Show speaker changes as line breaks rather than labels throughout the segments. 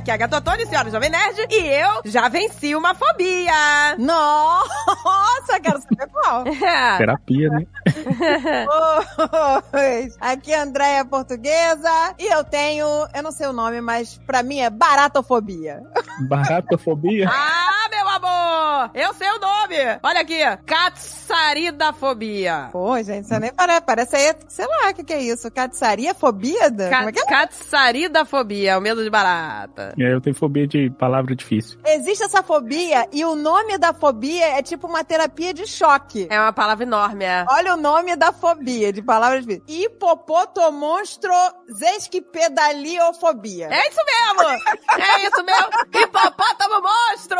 aqui é a Gatotone, senhora Jovem Nerd, e eu já venci uma fobia.
Nossa, quero saber qual.
Terapia, né?
Oi. Aqui é a Andréia Portuguesa e eu tenho, eu não sei o nome, mas pra mim é baratofobia.
Baratofobia?
ah, meu amor! Eu sei o nome! Olha aqui, catsaridafobia.
Pô, gente, você nem parece, parece aí, sei lá, o que, que é isso? Catsaria fobia?
Ca
Como é que é?
Catsaridafobia, o medo de barata.
E aí eu tenho fobia de palavra difícil.
Existe essa fobia e o nome da fobia é tipo uma terapia de choque.
É uma palavra enorme, é.
Olha o nome da fobia, de palavras difíceis. Hipopotomonstro zesquipedaliofobia.
É isso mesmo! é isso mesmo! Hipopótamo monstro!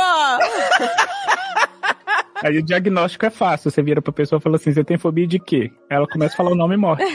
Aí o diagnóstico é fácil. Você vira pra pessoa e fala assim: você tem fobia de quê? Aí ela começa a falar o nome e morre.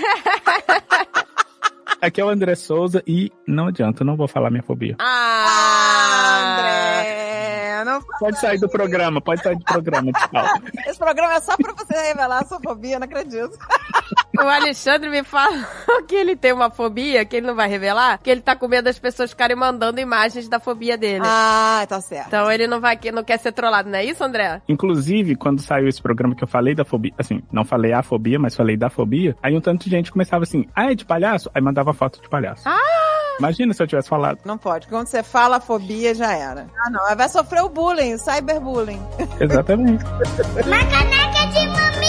Aqui é o André Souza e não adianta, eu não vou falar minha fobia.
Ah, André, não
Pode sair do programa, pode sair do programa, tchau.
Esse programa é só pra você revelar a sua fobia, não acredito.
O Alexandre me falou que ele tem uma fobia, que ele não vai revelar, que ele tá com medo das pessoas ficarem mandando imagens da fobia dele.
Ah, tá certo.
Então ele não vai não quer ser trollado, não é isso, André?
Inclusive, quando saiu esse programa que eu falei da fobia, assim, não falei a fobia, mas falei da fobia, aí um tanto de gente começava assim, ah, é de palhaço? Aí mandava foto de palhaço.
Ah!
Imagina se eu tivesse falado.
Não pode. Quando você fala fobia, já era. Ah, não. Vai sofrer o bullying, o cyberbullying.
Exatamente.
Uma caneca de mamica!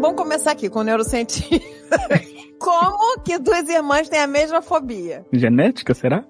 Vamos começar aqui com o neurocientista. Como que duas irmãs têm a mesma fobia?
Genética, será?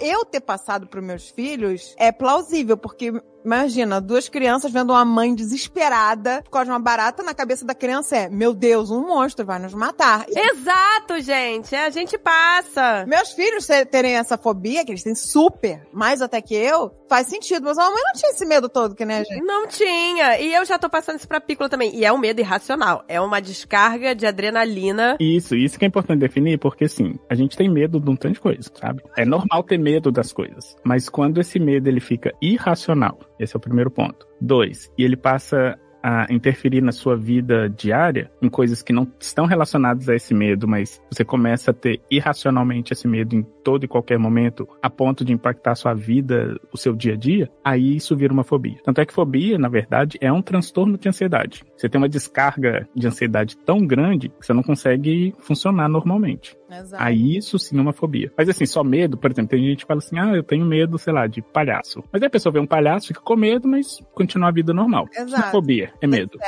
Eu ter passado para meus filhos é plausível, porque imagina, duas crianças vendo uma mãe desesperada por causa de uma barata na cabeça da criança é, meu Deus, um monstro vai nos matar.
Exato, gente. A gente passa.
meus filhos te- terem essa fobia, que eles têm super, mais até que eu, faz sentido. Mas a mamãe não tinha esse medo todo que nem a gente.
Não tinha. E eu já tô passando isso pra Piccolo também. E é um medo irracional. É uma descarga de adrenalina.
Isso, isso que é importante definir, porque assim, a gente tem medo de um tanto de coisa, sabe? É normal ter medo das coisas. Mas quando esse medo ele fica irracional, esse é o primeiro ponto. Dois, e ele passa a interferir na sua vida diária em coisas que não estão relacionadas a esse medo, mas você começa a ter irracionalmente esse medo em todo e qualquer momento, a ponto de impactar a sua vida, o seu dia a dia, aí isso vira uma fobia. Tanto é que fobia, na verdade, é um transtorno de ansiedade. Você tem uma descarga de ansiedade tão grande que você não consegue funcionar normalmente.
Exato.
Aí isso sim é uma fobia. Mas assim, só medo, por exemplo, tem gente que fala assim, ah, eu tenho medo, sei lá, de palhaço. Mas aí a pessoa vê um palhaço, fica com medo, mas continua a vida normal. Isso não é
Exato.
fobia, é medo.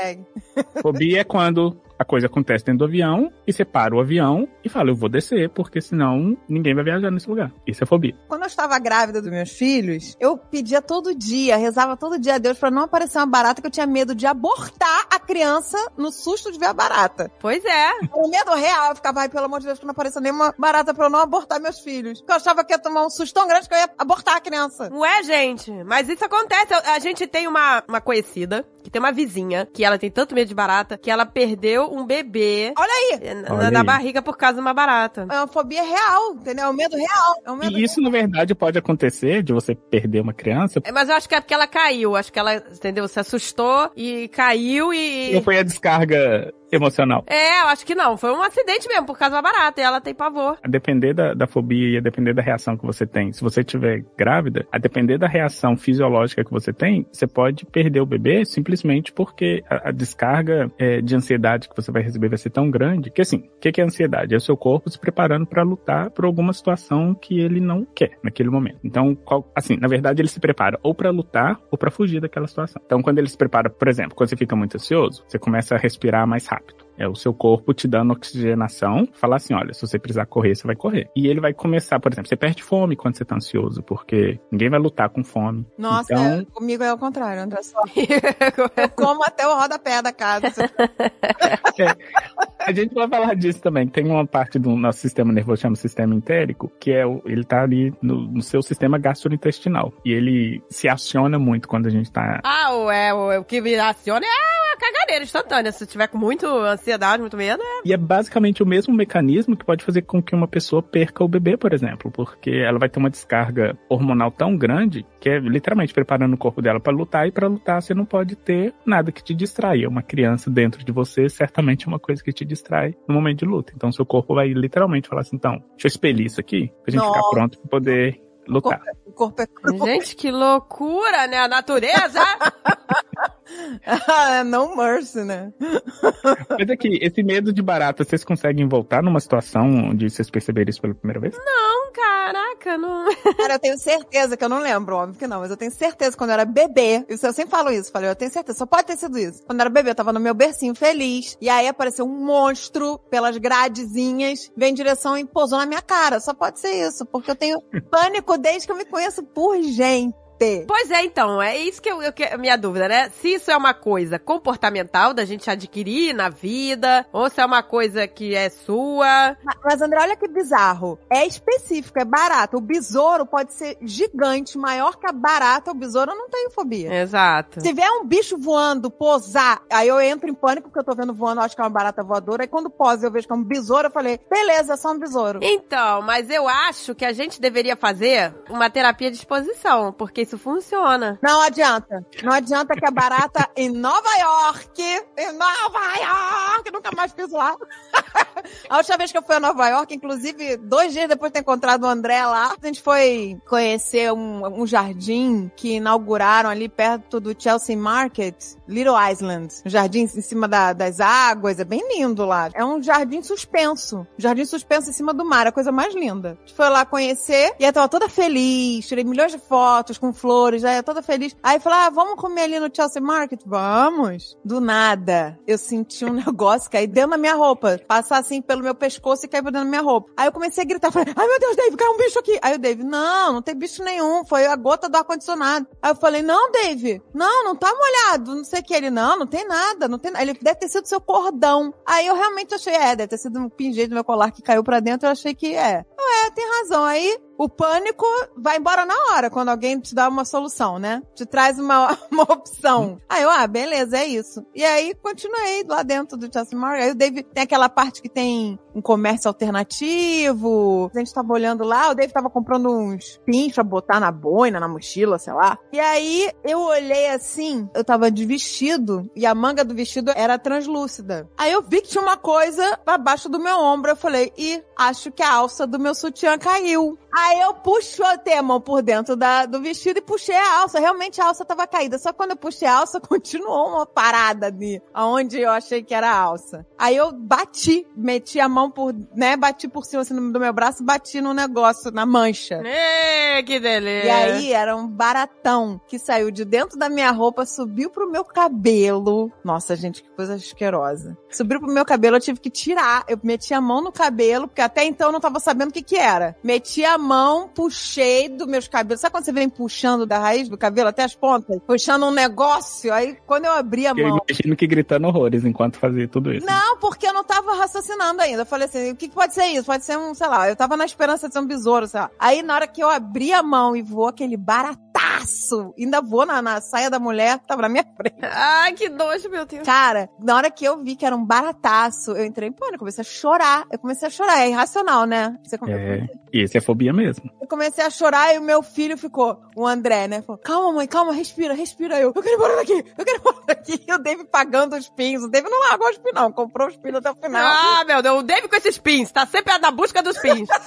Fobia é quando a coisa acontece dentro do avião e você para o avião e fala, eu vou descer, porque senão ninguém vai viajar nesse lugar. Isso é fobia.
Quando eu estava grávida dos meus filhos, eu pedia todo dia, rezava todo dia a Deus pra não aparecer uma barata, que eu tinha medo de abortar a criança no susto de ver a barata.
Pois é.
O medo real, eu ficava, ai, pelo amor de Deus, que não apareça nenhuma barata pra eu não abortar meus filhos. Porque eu achava que ia tomar um susto tão grande que eu ia abortar a criança.
Ué, gente, mas isso acontece. A gente tem uma, uma conhecida, que tem uma vizinha, que ela tem tanto medo de barata, que ela perdeu um bebê
Olha aí!
na,
Olha
na
aí.
barriga por causa de uma barata.
É uma fobia real, entendeu? É um medo real. É um medo
E isso, na verdade, pode acontecer de você perder uma criança.
É, Mas eu acho que é porque ela caiu. Acho que ela, entendeu? Se assustou e caiu e.
Não foi a descarga emocional.
É, eu acho que não. Foi um acidente mesmo, por causa da barata. E ela tem pavor.
A depender da, da fobia e a depender da reação que você tem. Se você estiver grávida, a depender da reação fisiológica que você tem, você pode perder o bebê simplesmente porque a, a descarga é, de ansiedade que você vai receber vai ser tão grande que assim, o que, que é ansiedade? É o seu corpo se preparando para lutar por alguma situação que ele não quer naquele momento. Então, qual- assim, na verdade ele se prepara ou para lutar ou para fugir daquela situação. Então, quando ele se prepara, por exemplo, quando você fica muito ansioso, você começa a respirar mais rápido. É o seu corpo te dando oxigenação, falar assim, olha, se você precisar correr, você vai correr. E ele vai começar, por exemplo, você perde fome quando você tá ansioso, porque ninguém vai lutar com fome.
Nossa,
então,
é, comigo é o contrário, André. Só. Eu como até o rodapé da casa.
a gente vai falar disso também. Tem uma parte do nosso sistema nervoso, chama sistema entérico, que é o, ele tá ali no, no seu sistema gastrointestinal. E ele se aciona muito quando a gente tá
Ah, o, é, o, que me aciona é caganeira instantânea. Se tiver com muito ansiedade, muito medo, é.
E é basicamente o mesmo mecanismo que pode fazer com que uma pessoa perca o bebê, por exemplo, porque ela vai ter uma descarga hormonal tão grande que é literalmente preparando o corpo dela para lutar e para lutar você não pode ter nada que te distraia. Uma criança dentro de você certamente é uma coisa que te distrai no momento de luta. Então seu corpo vai literalmente falar assim, então, deixa eu expelir isso aqui pra gente ficar pronto pra poder lutar.
O corpo é cru.
Gente, que loucura, né? A natureza!
Ah, no mercy, né?
Mas aqui, esse medo de barata, vocês conseguem voltar numa situação onde vocês perceberam isso pela primeira vez?
não, caraca, não.
Cara, eu tenho certeza que eu não lembro, óbvio que não, mas eu tenho certeza que quando eu era bebê, isso eu sempre falo isso, falei, eu tenho certeza, só pode ter sido isso. Quando eu era bebê, eu tava no meu bercinho feliz, e aí apareceu um monstro pelas gradezinhas, veio em direção e pousou na minha cara. Só pode ser isso, porque eu tenho pânico desde que eu me conheço por gente.
Pois é, então, é isso que eu, eu que- minha dúvida, né? Se isso é uma coisa comportamental da gente adquirir na vida, ou se é uma coisa que é sua.
Ma- Mas, André, olha que bizarro. É específico, é barato. O besouro pode ser gigante, maior que a barata. O besouro eu não tenho fobia.
Exato.
Se vier um bicho voando, posar, aí eu entro em pânico porque eu tô vendo voando, eu acho que é uma barata voadora. Aí quando posa eu vejo que é um besouro, eu falei, beleza, é só um besouro.
Então, mas eu acho que a gente deveria fazer uma terapia de exposição, porque isso funciona.
Não adianta. Não adianta que a barata em Nova York, em Nova York, nunca mais fiz lá. a última vez que eu fui a Nova York, inclusive, dois dias depois de ter encontrado o André lá, a gente foi conhecer um, um jardim que inauguraram ali perto do Chelsea Market, Little Island. Um jardim em cima da- das águas, é bem lindo lá. É um jardim suspenso. Jardim suspenso em cima do mar, é a coisa mais linda. A gente foi lá conhecer e eu tava toda feliz, tirei milhões de fotos com flores, aí eu toda feliz. Aí falei, ah, vamos comer ali no Chelsea Market? Vamos. Do nada, eu senti um negócio cair dentro da minha roupa, passar assim pelo meu pescoço e cair dentro da minha roupa. Aí eu comecei a gritar, falei, ai meu Deus, Dave, caiu um bicho aqui. Aí o Dave, não, não tem bicho nenhum, foi a gota do ar-condicionado. Aí eu falei, não, Dave, não, não tá molhado, não sei o que. Ele, não, não tem nada, não tem. Ele deve ter sido seu cordão. Aí eu realmente achei, é, deve ter sido um pingente do meu colar que caiu pra dentro, eu achei que é. Eu, é, tem razão. Aí o pânico vai embora na hora, quando alguém te dá uma solução, né? Te traz uma, uma opção. Aí eu, ah, beleza, é isso. E aí continuei lá dentro do Chelsea Market. Aí o David tem aquela parte que tem um comércio alternativo. A gente tava olhando lá, o David tava comprando uns pins pra botar na boina, na mochila, sei lá. E aí eu olhei assim, eu tava de vestido e a manga do vestido era translúcida. Aí eu vi que tinha uma coisa abaixo do meu ombro. Eu falei, ih, acho que a alça do meu sutiã caiu. Aí eu puxei a mão por dentro da, do vestido e puxei a alça. Realmente a alça tava caída. Só quando eu puxei a alça, continuou uma parada ali, aonde eu achei que era a alça. Aí eu bati, meti a mão por, né, bati por cima assim, do meu braço, bati no negócio, na mancha.
Ê, que delícia.
E aí era um baratão que saiu de dentro da minha roupa, subiu pro meu cabelo. Nossa, gente, que coisa asquerosa. Subiu pro meu cabelo, eu tive que tirar. Eu meti a mão no cabelo, porque até então eu não tava sabendo o que que era. Meti a mão, puxei dos meus cabelos. Sabe quando você vem puxando da raiz do cabelo até as pontas? Puxando um negócio. Aí quando eu abri a
Eu
mão.
imagino que gritando horrores enquanto fazia tudo isso.
Não, porque eu não tava raciocinando ainda. Falei assim, o que, que pode ser isso? Pode ser um, sei lá, eu tava na esperança de ser um besouro, sei lá. Aí na hora que eu abri a mão e voou aquele ainda voou na, na saia da mulher, que tava na minha frente.
Ai, que nojo, meu Deus.
Cara, na hora que eu vi que era um barataço, eu entrei em pânico, comecei a chorar. Eu comecei a chorar, é irracional, né? Você come-
É, e esse é fobia mesmo.
Eu comecei a chorar e o meu filho ficou, o André, né? Falou, calma, mãe, calma, respira, respira. Eu, eu quero ir embora daqui, eu quero ir embora daqui. E o Dave pagando os pins. O Dave não largou os pins, não. Comprou os pins até o final.
Ah, meu Deus, o Dave com esses pins, tá sempre na busca dos pins.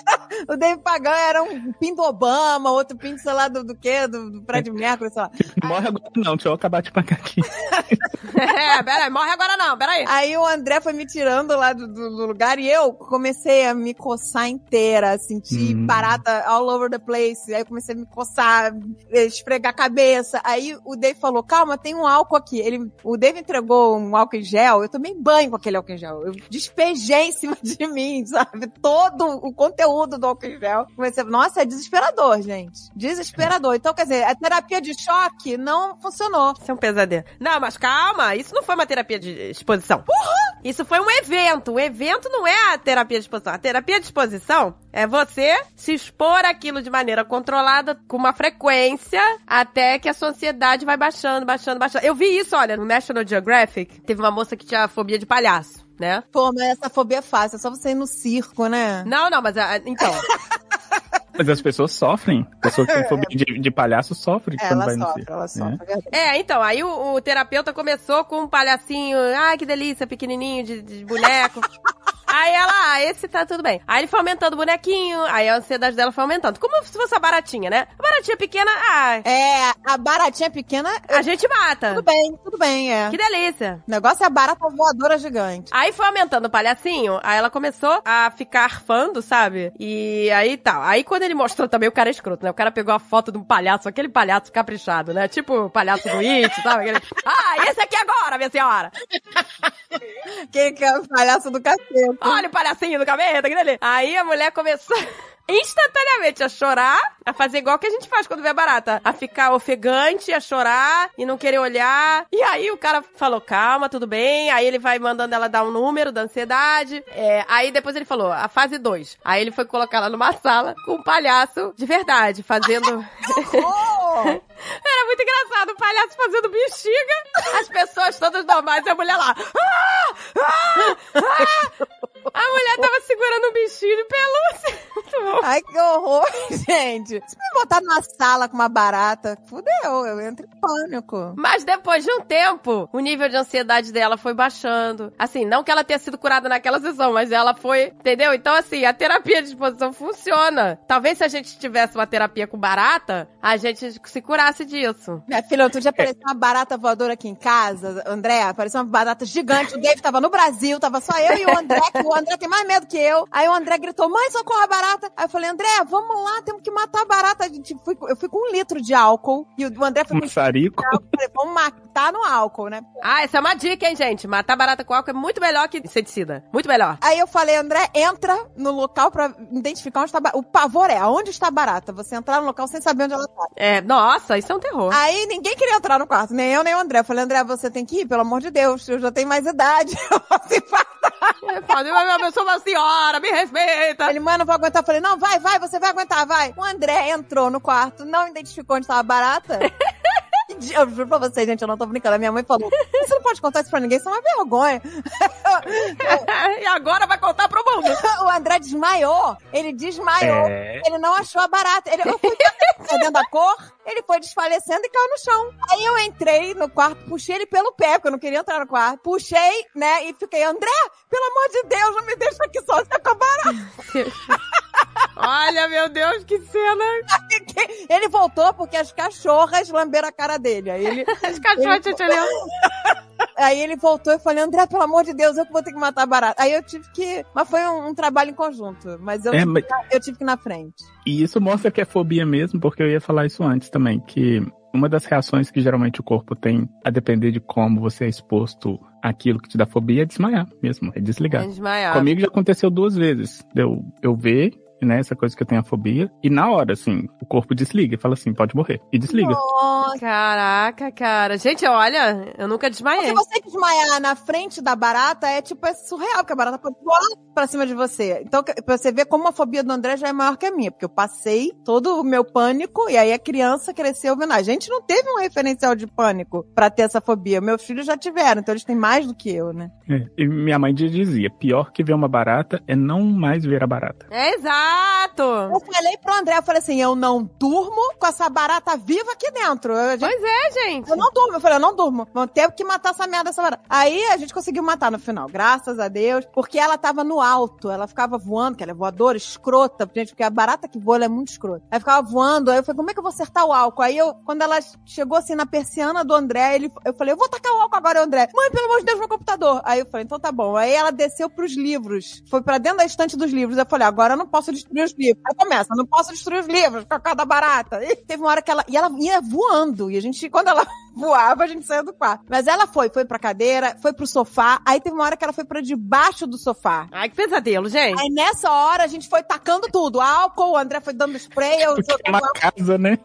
O Dave pagando era um pin do Obama, outro pin, sei lá, do, do quê? Do, do Fred Mercury, sei lá.
Morre agora não, deixa eu acabar de pagar aqui.
é, peraí, morre agora não, peraí.
Aí o André foi me tirando lá do, do- do lugar e eu comecei a me coçar inteira, sentir
Hum.
barata all over the place. Aí eu comecei a me coçar, esfregar a cabeça. Aí o Dave falou, calma, tem um álcool aqui. Ele, o Dave entregou um álcool em gel, eu tomei banho com aquele álcool em gel. Eu despejei em cima de mim, sabe? Todo o conteúdo do álcool em gel. Comecei, a- nossa, é desesperador, gente. Desesperador. Então, quer dizer, a terapia de choque não funcionou.
Isso é um pesadelo. Não, mas calma, isso não foi uma terapia de exposição. Isso foi um evento. O evento não é a terapia de exposição. A terapia de exposição é você se expor aquilo de maneira controlada, com uma frequência, até que a sua ansiedade vai baixando, baixando, baixando. Eu vi isso, olha, no National Geographic. Teve uma moça que tinha fobia de palhaço. Né?
Pô, mas essa fobia é fácil, é só você ir no circo, né?
Não, não, mas a- então.
Mas as pessoas sofrem. A pessoa que tem fobia de, de palhaço sofre
É,
quando
ela
vai no
sofre,
circo.
ela sofre. é.
É, então, aí o, o terapeuta começou com um palhacinho, ai que delícia, pequenininho de, de boneco. Aí ela, ah, esse tá tudo bem. Aí ele foi aumentando o bonequinho, aí a ansiedade dela foi aumentando. Como se fosse a baratinha, né? A baratinha pequena, ah,
É, a baratinha pequena,
a gente mata.
tudo bem, tudo bem, é.
Que delícia.
O negócio é a barata voadora gigante.
Aí foi aumentando o palhacinho, aí ela começou a ficar arfando, sabe? E aí tal. Aí quando ele mostrou também, o cara é escroto, né? O cara pegou a foto de um palhaço, aquele palhaço caprichado, né? Tipo o palhaço do It, sabe? Aquele, ah, esse aqui agora, minha senhora!
Quem que é o palhaço do cacete?
Olha o palhacinho do cabelo, que delícia. Aí a mulher começou instantaneamente a chorar, a fazer igual que a gente faz quando vê a barata. A ficar ofegante, a chorar e não querer olhar. E aí o cara falou, calma, tudo bem. Aí ele vai mandando ela dar um número da ansiedade. É, aí depois ele falou, a fase 2. Aí ele foi colocar ela numa sala com um palhaço de verdade, fazendo... Era muito engraçado, o palhaço fazendo bexiga, as pessoas todas normais e a mulher lá. Ah! Ah! Ah! A mulher tava segurando um bichinho de pelúcia. Muito bom.
Ai, que horror, gente. Se me botar numa sala com uma barata, fudeu, eu entro em pânico.
Mas depois de um tempo, o nível de ansiedade dela foi baixando. Assim, não que ela tenha sido curada naquela sessão, mas ela foi, entendeu? Então, assim, a terapia de exposição funciona. Talvez se a gente tivesse uma terapia com barata, a gente se curasse disso.
Minha filha, outro dia apareceu uma barata voadora aqui em casa, André, apareceu uma barata gigante, o Dave tava no Brasil, tava só eu e o André, que o André tem mais medo que eu. Aí o André gritou, mãe, socorro a barata. Aí eu falei, André, vamos lá, temos que matar a barata. Eu fui com um litro de álcool, e o André foi com
Maçarico.
eu falei, vamos matar no álcool, né?
Ah, essa é uma dica, hein, gente? Matar barata com álcool é muito melhor que inseticida. Muito melhor.
Aí eu falei, André, entra no local pra identificar onde está a barata. O pavor é, aonde está a barata? Você entrar no local sem saber onde ela tá.
É, nossa, isso é um terror.
Aí ninguém queria entrar no quarto, nem eu, nem o André. Eu falei, André, você tem que ir, pelo amor de Deus, eu já tenho mais idade. Eu posso infartar.
Fala, mas eu sou uma senhora, me respeita.
Ele, mano, não vou aguentar. Eu falei, não, vai, vai, você vai aguentar, vai. O André entrou no quarto, não identificou onde estava a barata. Eu juro pra vocês, gente, eu não tô brincando. A minha mãe falou: você não pode contar isso pra ninguém, isso é uma vergonha.
e agora vai contar pro mundo.
o André desmaiou. Ele desmaiou.
É.
Ele não achou a barata. Ele, eu fui dentro da cor, ele foi desfalecendo e caiu no chão. Aí eu entrei no quarto, puxei ele pelo pé, porque eu não queria entrar no quarto. Puxei, né, e fiquei, André, pelo amor de Deus, não me deixa aqui sozinha com a barata.
Olha, meu Deus, que cena.
Ele voltou porque as cachorras lamberam a cara dele. Aí ele,
As cachorras te olhando.
aí ele voltou e falei, André, pelo amor de Deus, eu que vou ter que matar a barata. Aí eu tive que. Mas foi um, um trabalho em conjunto. Mas eu,
É,
tive,
mas-
que- eu tive que ir na frente.
E isso mostra que é fobia mesmo, porque eu ia falar isso antes também, que uma das reações que geralmente o corpo tem, a depender de como você é exposto àquilo que te dá fobia, é desmaiar mesmo, é desligar.
É desmaiar.
Comigo já aconteceu duas vezes. Eu, eu ver, né, essa coisa que eu tenho a fobia, e na hora, assim, o corpo desliga e fala assim, pode morrer. E desliga.
Nossa.
Caraca, cara. Gente, olha, eu nunca desmaiei.
você desmaiar na frente da barata é tipo, é surreal, porque a barata pode voar pra cima de você. Então, pra você ver como a fobia do André já é maior que a minha, porque eu passei todo o meu pânico e aí a criança cresceu vendo. A gente não teve um referencial de pânico pra ter essa fobia. Meus filhos já tiveram, então eles têm mais do que eu, né?
É, E minha mãe dizia, pior que ver uma barata é não mais ver a barata.
É exato.
Eu falei pro André, eu falei assim, eu não durmo com essa barata viva aqui dentro. Gente-
Pois é, gente.
eu não durmo. Eu falei, eu não durmo. Vamos ter que matar essa merda, essa barata. Aí a gente conseguiu matar no final, graças a Deus, porque ela tava no alto, ela ficava voando, que ela é voadora, escrota, gente, porque a barata que voa ela é muito escrota. Ela ficava voando, aí eu falei, como é que eu vou acertar o álcool? Aí eu, quando ela chegou assim na persiana do André, ele, eu falei, eu vou tacar o álcool agora, André. Mãe, pelo amor de Deus, meu computador. Aí eu falei, então tá bom. Aí ela desceu pros livros, foi pra dentro da estante dos livros. Eu falei, agora eu não posso destruir os livros. Aí começa, não posso destruir os livros por causa da barata. E teve uma hora que ela, e ela ia voando, e a gente, quando ela voava, a gente saía do quarto. Mas ela foi, foi pra cadeira, foi pro sofá, aí teve uma hora que ela foi pra debaixo do sofá.
Ai, que pesadelo, gente.
Aí nessa hora a gente foi tacando tudo, álcool, o André foi dando spray, eu
Porque é uma casa, né?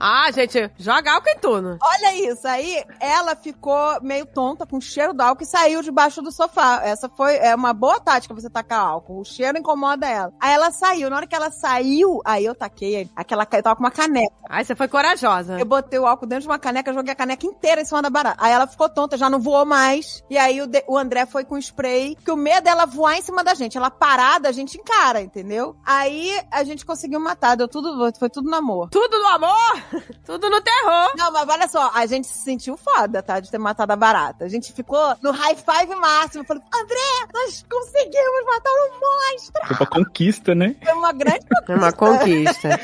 Ah, gente, joga álcool em tudo.
Olha isso, aí ela ficou meio tonta com o cheiro do álcool e saiu debaixo do sofá. Essa foi é uma boa tática você tacar álcool. O cheiro incomoda ela. Aí ela saiu. Na hora que ela saiu, aí eu taquei aquela. Eu tava com uma caneca.
Ai, você foi corajosa.
Eu botei o álcool dentro de uma caneca, joguei a caneca inteira em cima da barata. Aí ela ficou tonta, já não voou mais. E aí o, de- o André foi com spray, que o medo dela voar em cima da gente. Ela parada, a gente encara, entendeu? Aí a gente conseguiu matar, deu tudo, foi tudo no amor.
Tudo no amor, tudo no terror.
Não, mas olha só, a gente se sentiu foda, tá? De ter matado a barata. A gente ficou no high five máximo. Falei, André, nós conseguimos matar um monstro!
Foi pra conquista, né?
Foi uma grande
É uma conquista.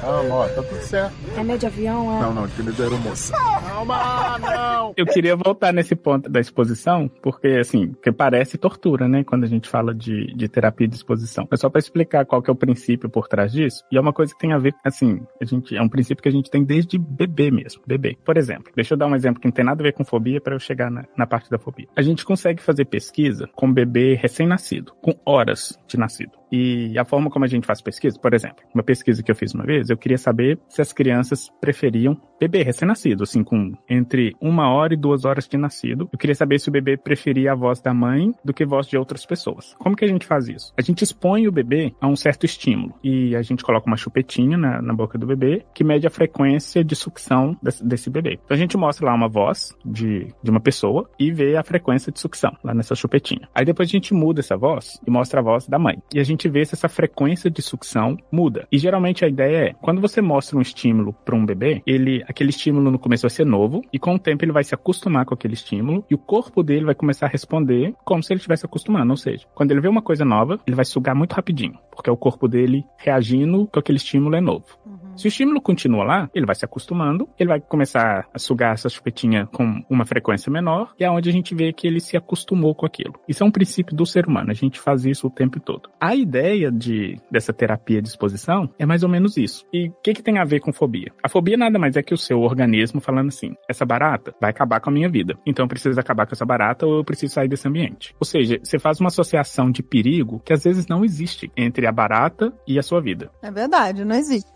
Calma, ó, tá tudo certo.
É meio de avião, é?
Não, não, aquele da aeromoça. Calma, não!
Eu queria voltar nesse ponto da exposição, porque assim, que parece tortura, né? Quando a gente fala de, de terapia de exposição. É só pra explicar qual que é o princípio por trás disso. E é uma coisa que tem a ver, assim, a gente é um princípio que a gente tem desde bebê mesmo, bebê. Por exemplo, deixa eu dar um exemplo que não tem nada a ver com fobia para eu chegar na, na parte da fobia. A gente consegue fazer pesquisa com bebê recém-nascido, com horas de nascido. E a forma como a gente faz pesquisa, por exemplo, uma pesquisa que eu fiz uma vez, eu queria saber se as crianças preferiam bebê recém-nascido, assim, com entre uma hora e duas horas de nascido. Eu queria saber se o bebê preferia a voz da mãe do que voz de outras pessoas. Como que a gente faz isso? A gente expõe o bebê a um certo estímulo e a gente coloca uma chupetinha na, na boca do bebê que mede a frequência de sucção desse, desse bebê. Então a gente mostra lá uma voz de, de uma pessoa e vê a frequência de sucção lá nessa chupetinha. Aí depois a gente muda essa voz e mostra a voz da mãe. E a gente vê se essa frequência de sucção muda. E geralmente a ideia é, quando você mostra um estímulo para um bebê, ele aquele estímulo no começo vai ser novo e com o tempo ele vai se acostumar com aquele estímulo e o corpo dele vai começar a responder como se ele estivesse acostumando, ou seja, quando ele vê uma coisa nova, ele vai sugar muito rapidinho, porque é o corpo dele reagindo com aquele estímulo é novo. Se o estímulo continua lá, ele vai se acostumando, ele vai começar a sugar essa chupetinha com uma frequência menor, e é onde a gente vê que ele se acostumou com aquilo. Isso é um princípio do ser humano, a gente faz isso o tempo todo. A ideia de, dessa terapia de exposição é mais ou menos isso. E o que, que tem a ver com fobia? A fobia nada mais é que o seu organismo falando assim: essa barata vai acabar com a minha vida, então eu preciso acabar com essa barata ou eu preciso sair desse ambiente. Ou seja, você faz uma associação de perigo que às vezes não existe entre a barata e a sua vida.
É verdade, não existe.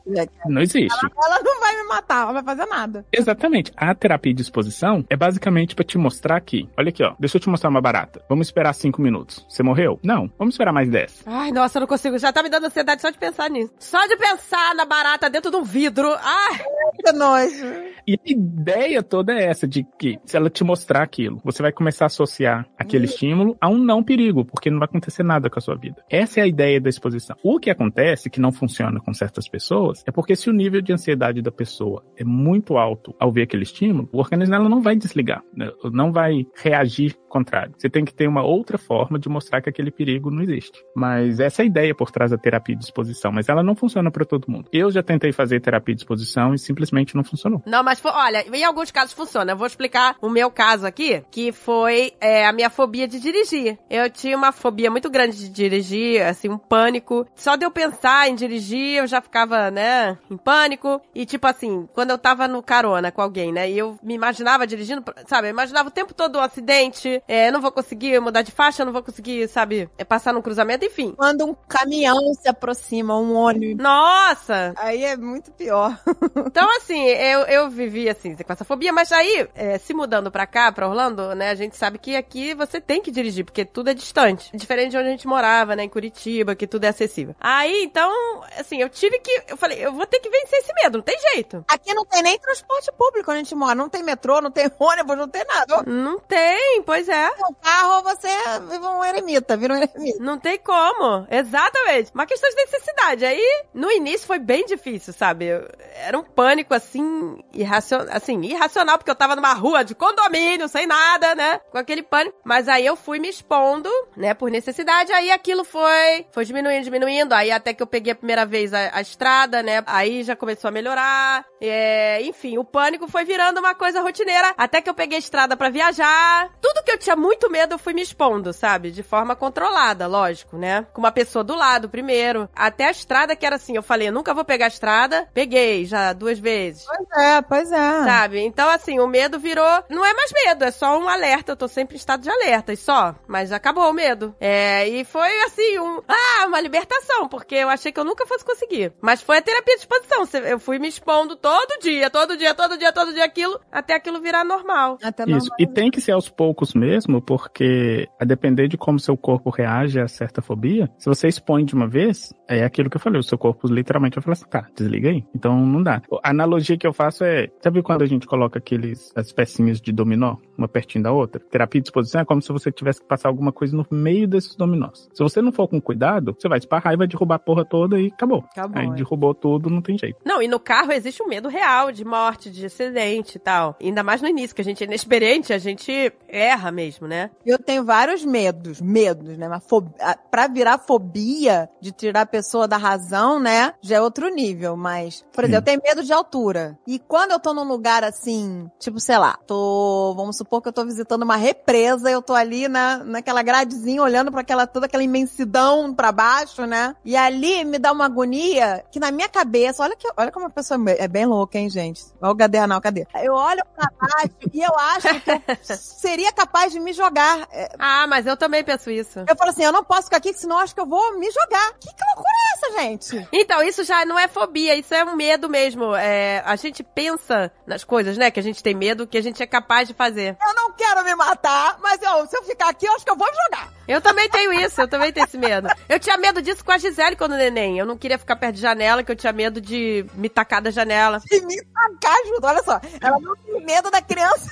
Não existe.
Ela não vai me matar, ela vai fazer nada.
Exatamente. A terapia de exposição é basicamente pra te mostrar que, olha aqui, ó, deixa eu te mostrar uma barata. Vamos esperar cinco minutos. Você morreu? Não. Vamos esperar mais dez.
Ai, nossa, eu não consigo. Já tá me dando ansiedade só de pensar nisso. Só de pensar na barata dentro de um vidro. Ai,
Que nojo.
E a ideia toda é essa, de que se ela te mostrar aquilo, você vai começar a associar aquele estímulo a um não perigo, porque não vai acontecer nada com a sua vida. Essa é a ideia da exposição. O que acontece, que não funciona com certas pessoas, é porque se o nível de ansiedade da pessoa é muito alto ao ver aquele estímulo, o organismo dela não vai desligar, né? não vai reagir contrário. Você tem que ter uma outra forma de mostrar que aquele perigo não existe. Mas essa é a ideia por trás da terapia de exposição, mas ela não funciona para todo mundo. Eu já tentei fazer terapia de exposição e simplesmente não funcionou.
Não, mas olha, em alguns casos funciona. Eu vou explicar o meu caso aqui, que foi é, a minha fobia de dirigir. Eu tinha uma fobia muito grande de dirigir, assim, um pânico. Só de eu pensar em dirigir, eu já ficava, né, em pânico. E tipo assim, quando eu tava no carona com alguém, né, e eu me imaginava dirigindo, sabe, eu imaginava o tempo todo um acidente, é, eu não vou conseguir mudar de faixa, eu não vou conseguir, sabe, é, passar num cruzamento, enfim.
Quando um caminhão se aproxima, um ônibus.
Nossa!
Aí é muito pior.
Então, assim, eu, eu vivi, assim, com essa fobia, mas aí, é, se mudando pra cá, pra Orlando, né, a gente sabe que aqui você tem que dirigir, porque tudo é distante. Diferente de onde a gente morava, né, em Curitiba, que tudo é acessível. Aí, então, assim, eu tive que, eu falei, eu vou ter que vencer esse medo, não tem jeito.
Aqui não tem nem transporte público onde a gente mora. Não tem metrô, não tem ônibus, não tem nada.
Não tem, pois é.
Um carro, você vive um eremita, vira um eremita.
Não tem como. Exatamente. Uma questão de necessidade. Aí, no início foi bem difícil, sabe? Era um pânico, assim, irracional, assim, irracional, porque eu tava numa rua de condomínio, sem nada, né? Com aquele pânico. Mas aí eu fui me expondo, né, por necessidade. Aí aquilo foi, foi diminuindo, diminuindo. Aí até que eu peguei a primeira vez a, a estrada, né? Aí já começou a melhorar. É, enfim, o pânico foi virando uma coisa rotineira. Até que eu peguei a estrada pra viajar. Tudo que eu tinha muito medo, eu fui me expondo, sabe? De forma controlada, lógico, né? Com uma pessoa do lado primeiro. Até a estrada que era assim, eu falei, eu nunca vou pegar a estrada. Peguei já duas vezes.
Pois é, pois é.
Sabe? Então, assim, o medo virou. Não é mais medo, é só um alerta. Eu tô sempre em estado de alerta, e só. Mas acabou o medo. Medo. É, e foi assim, um. Ah, uma libertação, porque eu achei que eu nunca fosse conseguir. Mas foi a terapia de exposição. Eu fui me expondo todo dia, todo dia, todo dia, todo dia aquilo, até aquilo virar normal.
Até
Isso. E tem que ser aos poucos mesmo, porque a depender de como seu corpo reage a certa fobia, se você expõe de uma vez, é aquilo que eu falei, o seu corpo literalmente vai falar assim, tá, desliga aí. Então não dá. A analogia que eu faço é, sabe quando a gente coloca aqueles, as pecinhas de dominó, uma pertinho da outra? Terapia de exposição é como se você tivesse que passar alguma coisa no meio desses dominós. Se você não for com cuidado, você vai esparrar e vai derrubar a porra toda e acabou.
Acabou,
Aí
é.
derrubou tudo, não tem jeito.
Não, e no carro existe um medo real de morte, de acidente e tal. Ainda mais no início, que a gente é inexperiente, a gente erra mesmo, né?
Eu tenho vários medos, medos, né? Mas fob... pra virar fobia de tirar a pessoa da razão, né? Já é outro nível. Mas, por exemplo, eu tenho medo de altura. E quando eu tô num lugar assim, tipo, sei lá, tô. Vamos supor que eu tô visitando uma represa, eu tô ali na, naquela gradezinha olhando pra aquela, toda aquela imensidão pra baixo, né? E ali me dá uma agonia que na minha cabeça, olha que, olha como a pessoa é bem louca, hein, gente? Olha o gadernal, cadê? Eu olho pra baixo e eu acho que eu seria capaz de me jogar. É,
Ah, mas eu também penso isso.
eu falo assim, eu não posso ficar aqui, senão eu acho que eu vou me jogar. Que, que loucura é essa, gente?
Então, isso já não é fobia, isso é um medo mesmo. É, a gente pensa nas coisas, né? Que a gente tem medo, que a gente é capaz de fazer.
Eu não quero me matar, mas eu, se eu ficar aqui, eu acho que eu vou me jogar.
Eu também tenho isso, eu também tenho esse medo. Eu tinha medo disso com a Gisele quando neném. Eu não queria ficar perto de janela, que eu tinha medo de me tacar da janela.
E me tacar junto. Olha só, ela não tem medo da criança.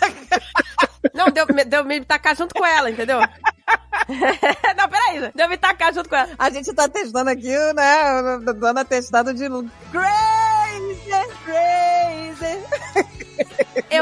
Não, deu, deu me tacar junto com ela, entendeu? não, peraí. Deu me tacar junto com ela.
A gente tá testando aqui, né? Dando atestado de crazy,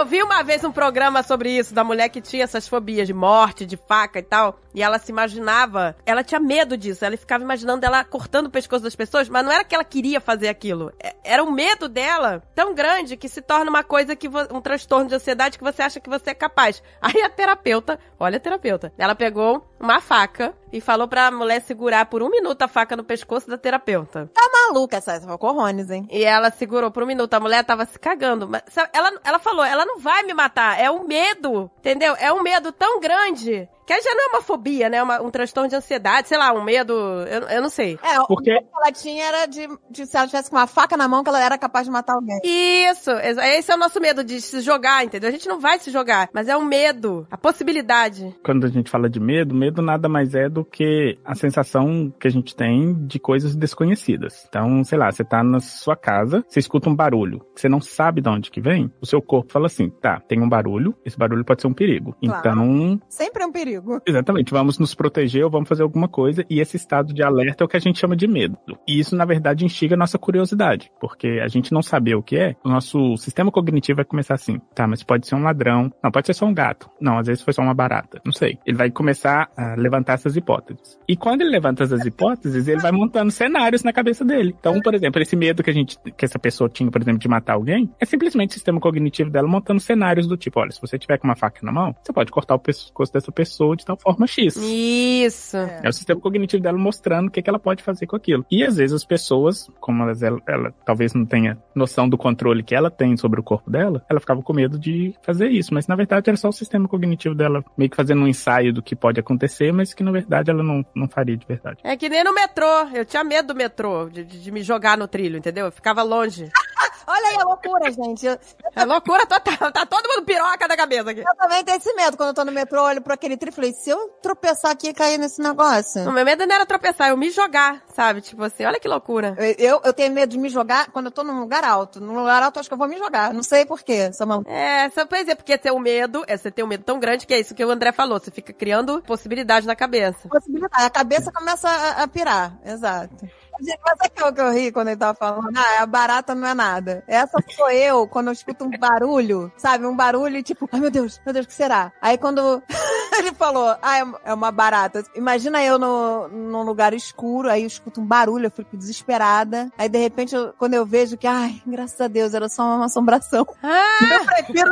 Eu vi uma vez um programa sobre isso, da mulher que tinha essas fobias de morte, de faca e tal. E ela se imaginava, ela tinha medo disso. Ela ficava imaginando ela cortando o pescoço das pessoas, mas não era que ela queria fazer aquilo. É- Era um medo dela tão grande que se torna uma coisa que um transtorno de ansiedade que você acha que você é capaz. Aí a terapeuta, olha a terapeuta, ela pegou uma faca e falou pra mulher segurar por um minuto a faca no pescoço da terapeuta.
Tá maluca essa, essa corrones, hein?
E ela segurou por um minuto, a mulher tava se cagando. Mas ela, ela falou, ela não vai me matar, é um medo, entendeu? É um medo tão grande que já não é uma fobia, né? Uma- um transtorno de ansiedade, sei lá, um medo, eu, eu não sei.
É,
Porque-
o que ela tinha era de, de se ela tivesse com uma faca na mão, que ela era capaz de matar alguém.
Isso, esse é o nosso medo de se jogar, entendeu? A gente não vai se jogar, mas é um medo, a possibilidade.
Quando a gente fala de medo, medo nada mais é do que a sensação que a gente tem de coisas desconhecidas. Então, sei lá, você tá na sua casa, você escuta um barulho, que você não sabe de onde que vem, o seu corpo fala assim, tá, tem um barulho, esse barulho pode ser um perigo.
Claro.
Então,
Sempre é um perigo.
Exatamente, vamos nos proteger ou vamos fazer alguma coisa, e esse estado de alerta é o que a gente chama de medo. E isso, na verdade, instiga a nossa curiosidade, porque a gente não saber o que é, o nosso sistema cognitivo vai começar assim, tá, mas pode ser um ladrão, não, pode ser só um gato, não, às vezes foi só uma barata, não sei. Ele vai começar a levantar essas hipóteses. E quando ele levanta essas hipóteses, ele vai montando cenários na cabeça dele. Então, por exemplo, esse medo que a gente, que essa pessoa tinha, por exemplo, de matar alguém, é simplesmente o sistema cognitivo dela montando cenários do tipo, olha, se você tiver com uma faca na mão, você pode cortar o pescoço dessa pessoa de tal forma X.
Isso.
É o sistema cognitivo dela mostrando o que, que ela pode fazer com aquilo. E às vezes as pessoas, como elas, ela, ela talvez não tenha noção do controle que ela tem sobre o corpo dela, ela ficava com medo de fazer isso. Mas na verdade era só o sistema cognitivo dela meio que fazendo um ensaio do que pode acontecer, mas que na verdade ela não, não faria de verdade.
É que nem no metrô. Eu tinha medo do metrô, de, de- de me jogar no trilho, entendeu? Eu ficava longe.
Olha aí a loucura, gente. Eu,
É loucura total. Tá todo mundo piroca da cabeça aqui.
eu também tenho esse medo. Quando eu tô no metrô, eu olho pra aquele trem e falei, se eu tropeçar aqui e cair nesse negócio...
O meu medo não era tropeçar, eu me jogar, sabe? Tipo assim, olha que loucura.
Eu, eu tenho medo de me jogar quando eu tô num lugar alto. Num lugar alto, eu acho que eu vou me jogar. Não sei porquê, maluca.
É, só pois é, porque ter o medo, é você ter um medo tão grande que é isso que o André falou. Você fica criando possibilidades na cabeça.
Possibilidade. A cabeça começa a, a pirar. Exato. Gente, Mas é que eu, que eu ri quando ele tava falando, ah, a barata não é nada. Essa sou eu quando eu escuto um barulho, sabe? Um barulho e tipo, ai meu Deus, meu Deus, o que será? Aí quando ele falou, ah, é- é uma barata. Imagina eu no, num lugar escuro, aí eu escuto um barulho, eu fico desesperada. Aí de repente, eu- quando eu vejo que, ai, graças a Deus, era só uma assombração.
Ah,
Eu prefiro,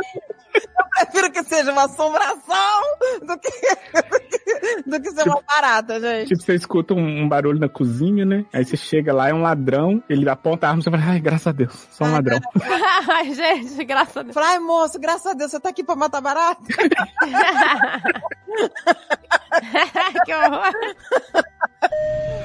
eu prefiro que seja uma assombração do que, do que, ser uma barata, gente.
Tipo, você escuta um, um barulho na cozinha, né? Aí você chega lá, é um ladrão, ele aponta a arma e você fala, ai, graças a Deus, só um ladrão.
Ai, gente, graças a Deus.
Falei, ai, moço, graças a Deus, você tá aqui pra matar barata?
que horror.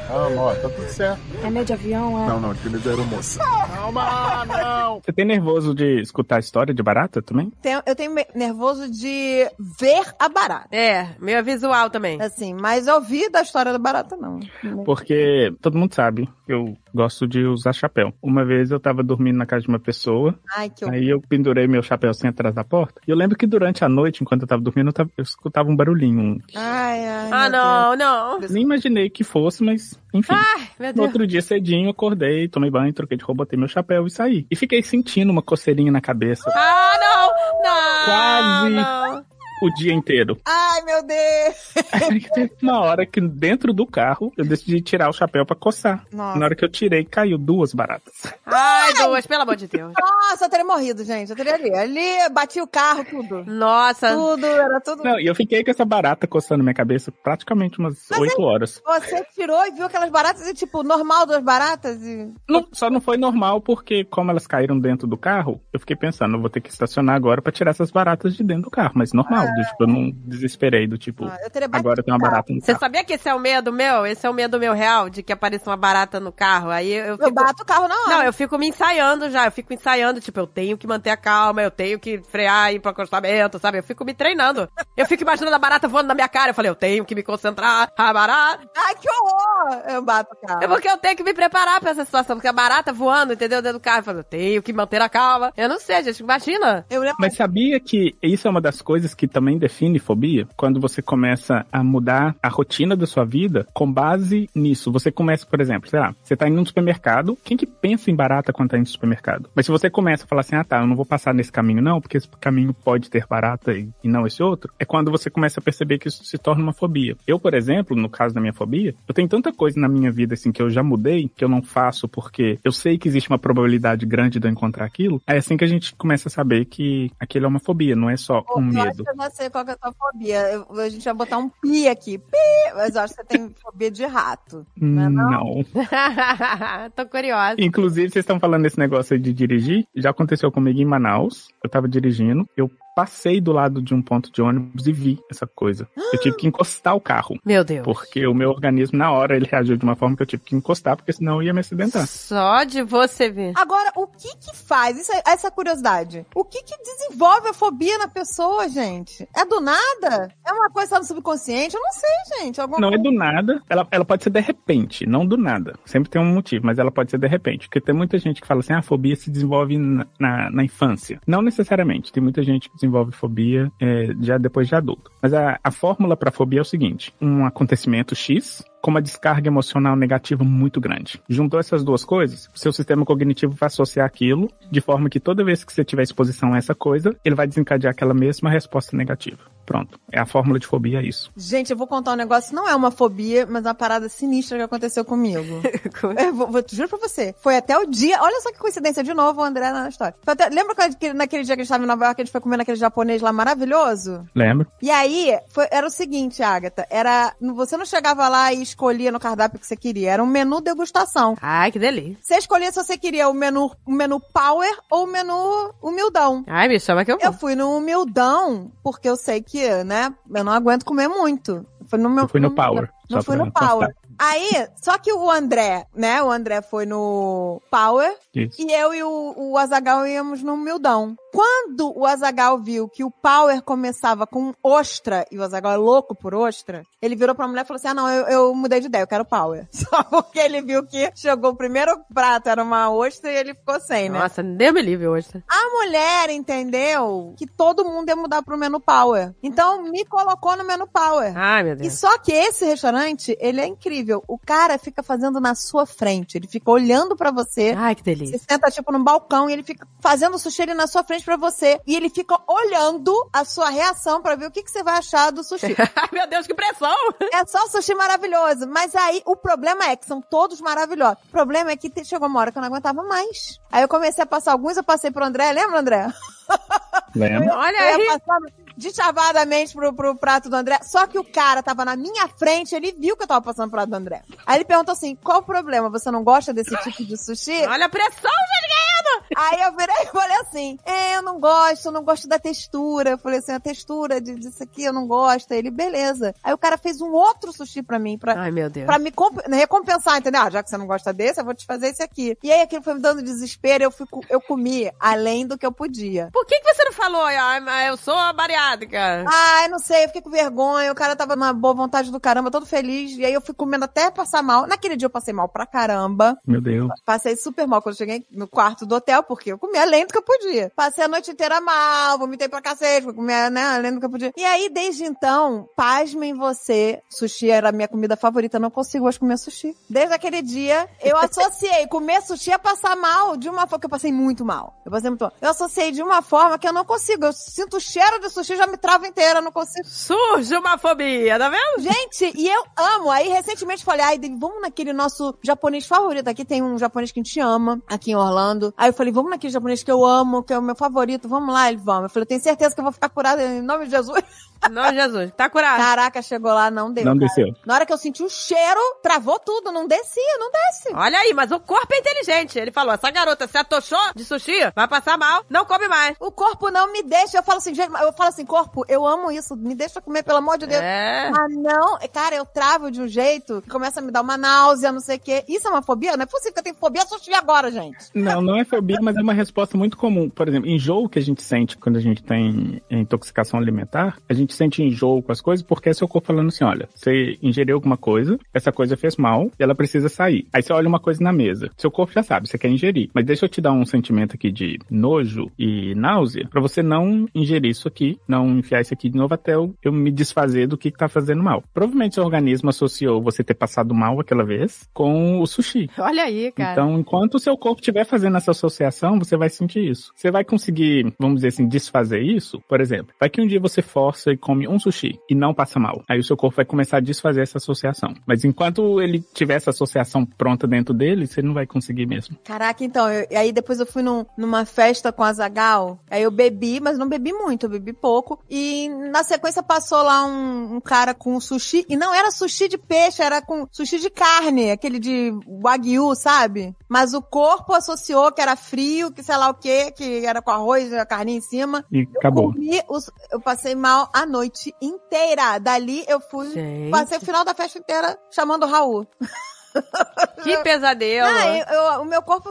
Calma, ó, tá tudo certo.
É medo de avião, é?
Não, não, aquele da aeromoça. Calma, não.
Você tem nervoso de escutar a história de barata também?
Tenho- eu tenho nervoso de ver a barata.
É, meio visual também.
Assim, mas ouvir da história da barata, não.
Porque todo mundo sabe que eu gosto de usar chapéu. Uma vez eu tava dormindo na casa de uma pessoa,
Ai, que
aí eu pendurei meu chapéu assim atrás da porta. E eu lembro que durante a noite, enquanto eu tava dormindo, eu, tava- eu escutava um barulhinho. um-
Ai, ai.
Ah, não, não.
Nem imaginei que fosse, mas enfim.
Ai, meu
No
Deus.
outro dia cedinho, acordei, tomei banho, troquei de roupa, botei meu chapéu e saí. E fiquei sentindo uma coceirinha na cabeça
Ah, não! Não!
Quase.
Não.
O dia inteiro.
Ai, meu Deus.
Uma hora que dentro do carro eu decidi tirar o chapéu pra coçar.
Nossa.
Na hora que eu tirei, caiu duas baratas.
Ai, duas, pelo amor de Deus.
Nossa, eu teria morrido, gente. Eu teria ali. Ali, bati o carro, tudo.
Nossa.
Tudo, era tudo.
Não, e eu fiquei com essa barata coçando minha cabeça praticamente umas oito horas.
Você tirou e viu aquelas baratas e, tipo, normal das baratas e...
Não, só não foi normal porque, como elas caíram dentro do carro, eu fiquei pensando, eu vou ter que estacionar agora pra tirar essas baratas de dentro do carro. Mas normal, do tipo, eu não desesperei do tipo,
Ah, eu teria batido
agora tem uma barata no
Você
carro.
sabia que esse é o medo meu? Esse é o medo meu real, de que apareça uma barata no carro. Aí eu
Eu
fico...
bato o carro na hora.
Não, eu fico me ensaiando já. Eu fico ensaiando, tipo, eu tenho que manter a calma, eu tenho que frear e ir pro acostamento, sabe? Eu fico me treinando. Eu fico imaginando a barata voando na minha cara. Eu falei, eu tenho que me concentrar. A barata.
Ai, que horror! Eu bato o carro.
É porque eu tenho que me preparar pra essa situação. Porque a barata voando, entendeu? Dentro do carro. Eu falei, eu tenho que manter a calma. Eu não sei, gente. Imagina.
Eu lembro...
Mas sabia que isso é uma das coisas que também define fobia? Quando você começa a mudar a rotina da sua vida com base nisso. Você começa, por exemplo, sei lá, você tá indo no supermercado. Quem que pensa em barata quando tá indo no supermercado? Mas se você começa a falar assim, ah tá, eu não vou passar nesse caminho não, porque esse caminho pode ter barata e, e não esse outro, é quando você começa a perceber que isso se torna uma fobia. Eu, por exemplo, no caso da minha fobia, eu tenho tanta coisa na minha vida assim que eu já mudei, que eu não faço porque eu sei que existe uma probabilidade grande de eu encontrar aquilo. É assim que a gente começa a saber que aquilo é uma fobia, não é só um medo.
Já sei qual que é a tua fobia. Eu- a gente vai botar um pi aqui. Pi! Mas eu acho que você tem fobia de rato. Não é não?
Não.
Tô curiosa.
Inclusive, vocês estão falando desse negócio aí de dirigir. Já aconteceu comigo em Manaus. Eu tava dirigindo. Eu passei do lado de um ponto de ônibus e vi essa coisa. Eu tive que encostar o carro.
Meu Deus.
Porque o meu organismo, na hora, ele reagiu de uma forma que eu tive que encostar, porque senão eu ia me acidentar.
Só de você ver.
Agora, o que que faz? Isso é, essa curiosidade. O que que desenvolve a fobia na pessoa, gente? É do nada? É uma coisa só no subconsciente? Eu não sei, gente. Alguma
Não é
coisa...
do nada. Ela, ela pode ser de repente, não do nada. Sempre tem um motivo, mas ela pode ser de repente. Porque tem muita gente que fala assim, ah, a fobia se desenvolve na, na, na infância. Não necessariamente. Tem muita gente que desenvolve fobia é, já depois de adulto. Mas a, a fórmula para fobia é o seguinte: um acontecimento X com uma descarga emocional negativa muito grande. Juntou essas duas coisas, o seu sistema cognitivo vai associar aquilo de forma que toda vez que você tiver exposição a essa coisa, ele vai desencadear aquela mesma resposta negativa. Pronto. É a fórmula de fobia, é isso.
Gente, eu vou contar um negócio. Não é uma fobia, mas uma parada sinistra que aconteceu comigo. Eu vou, vou, juro pra você. Foi até o dia. Olha só que coincidência, de novo, o André na história. Foi até- lembra quando, que naquele dia que a gente tava em Nova York, a gente foi comer naquele japonês lá maravilhoso?
Lembra?
E aí, foi- era o seguinte, Agatha. Era. Você não chegava lá e escolhia no cardápio que você queria. Era um menu degustação.
Ai, que delícia.
Você escolhia se você queria o menu, o menu power ou o menu humildão.
Ai, me chama que eu
Eu
vou.
fui no humildão, porque eu sei que, né, eu não aguento comer muito. Eu fui no meu.
Eu fui no Power.
Não
só
fui no Power. Aí, só que o André, né? O André foi no Power
Isso.
e eu e o, o Azagal íamos no Humildão. Quando o Azagal viu que o Power começava com ostra, e o Azagal é louco por ostra, ele virou pra mulher e falou assim: Ah, não, eu, eu mudei de ideia, eu quero Power. Só porque ele viu que chegou o primeiro prato, era uma ostra, e ele ficou sem, né?
Nossa, Deus me livre hoje.
A mulher entendeu que todo mundo ia mudar pro menu Power. Então me colocou no menu Power.
Ai, meu
E
Deus.
só que esse restaurante, ele é incrível. O cara fica fazendo na sua frente. Ele fica olhando pra você.
Ai, que
Você
delícia.
senta, tipo, no balcão e ele fica fazendo o sushi ali na sua frente pra você. E ele fica olhando a sua reação pra ver o que, que você vai achar do sushi.
Ai, meu Deus, que pressão.
é só sushi maravilhoso. Mas aí, o problema é que são todos maravilhosos. O problema é que chegou uma hora que eu não aguentava mais. Aí eu comecei a passar alguns, eu passei pro André. Lembra, André?
Lembra?
Olha aí.
ia passando deschavadamente pro, pro prato do André. Só que o cara tava na minha frente, ele viu que eu tava passando pro prato do André. Aí ele perguntou assim: qual o problema? Você não gosta desse tipo de sushi?
Olha a pressão, ganhando.
Aí eu virei e falei assim: é, eu não gosto, eu não gosto da textura. Eu falei assim: a textura de- disso aqui eu não gosto. Aí ele, beleza. Aí o cara fez um outro sushi pra mim, pra,
Ai, meu Deus.
pra me comp- recompensar, entendeu? Ah, já que você não gosta desse, eu vou te fazer esse aqui. E aí aquilo foi me dando desespero, eu, fui, eu comi além do que eu podia.
Por que, que você não falou, ah, mas eu sou a bariátrica?
Ai, não sei, eu fiquei com vergonha, o cara tava na boa vontade do caramba, todo feliz, e aí eu fui comendo até passar mal. Naquele dia eu passei mal pra caramba,
Meu Deus.
passei super mal quando eu cheguei no quarto do hotel, porque eu comi além do que eu podia. Passei a noite inteira mal, vomitei pra cacete, comer, né, além do que eu podia. E aí, desde então, pasmem você, sushi era a minha comida favorita, não consigo hoje comer sushi. Desde aquele dia, eu associei comer sushi a passar mal de uma forma que eu passei muito mal. Eu passei muito mal. Eu associei de uma forma que eu não consigo. Eu sinto o cheiro de sushi, já me trava inteira, não consigo.
Surge uma fobia, tá vendo?
Gente, e eu amo. Aí, recentemente, falei, ai, vamos naquele nosso japonês favorito. Aqui tem um japonês que a gente ama, aqui em Orlando. Aí eu falei, vamos naquele japonês que eu amo, que é o meu favorito. Vamos lá, ele vamos. Eu falei, tenho certeza que eu vou ficar curada em nome de Jesus.
Não, Jesus. Tá curado.
Caraca, chegou lá, não deu.
Não
cara.
desceu.
Na hora que eu senti o cheiro, travou tudo. Não descia, não desce.
Olha aí, mas o corpo é inteligente. Ele falou, essa garota se atochou de sushi, vai passar mal, não come mais.
O corpo não me deixa. Eu falo assim, gente, eu falo assim, corpo, eu amo isso. Me deixa comer, pelo amor de Deus.
É.
Ah, não. Cara, eu travo de um jeito que começa a me dar uma náusea, não sei o quê. Isso é uma fobia? Não é possível que eu tenha fobia sushi agora, gente.
Não, não é fobia, mas é uma resposta muito comum. Por exemplo, enjoo que a gente sente quando a gente tem intoxicação alimentar, a gente sente enjoo com as coisas porque é seu corpo falando assim, olha, você ingeriu alguma coisa, essa coisa fez mal e ela precisa sair. Aí você olha uma coisa na mesa, seu corpo já sabe, você quer ingerir. Mas deixa eu te dar um sentimento aqui de nojo e náusea pra você não ingerir isso aqui, não enfiar isso aqui de novo até eu, eu me desfazer do que que tá fazendo mal. Provavelmente seu organismo associou você ter passado mal aquela vez com o sushi.
Olha aí, cara.
Então, enquanto o seu corpo estiver fazendo essa associação, você vai sentir isso. Você vai conseguir, vamos dizer assim, desfazer isso, por exemplo. Vai que um dia você força e come um sushi e não passa mal. Aí o seu corpo vai começar a desfazer essa associação. Mas enquanto ele tiver essa associação pronta dentro dele, você não vai conseguir mesmo.
Caraca, então, eu- e aí depois eu fui num- numa festa com a Zagal, aí eu bebi, mas não bebi muito, eu bebi pouco, e na sequência passou lá um, um cara com sushi, e não era sushi de peixe, era com sushi de carne, aquele de wagyu, sabe? Mas o corpo associou que era frio, que sei lá o que, que era com arroz e a carninha em cima.
E acabou.
Comi eu passei mal a noite inteira. Dali eu fui,
Gente.
passei o final da festa inteira chamando o Raul.
Que pesadelo.
Ah, eu- eu- o meu corpo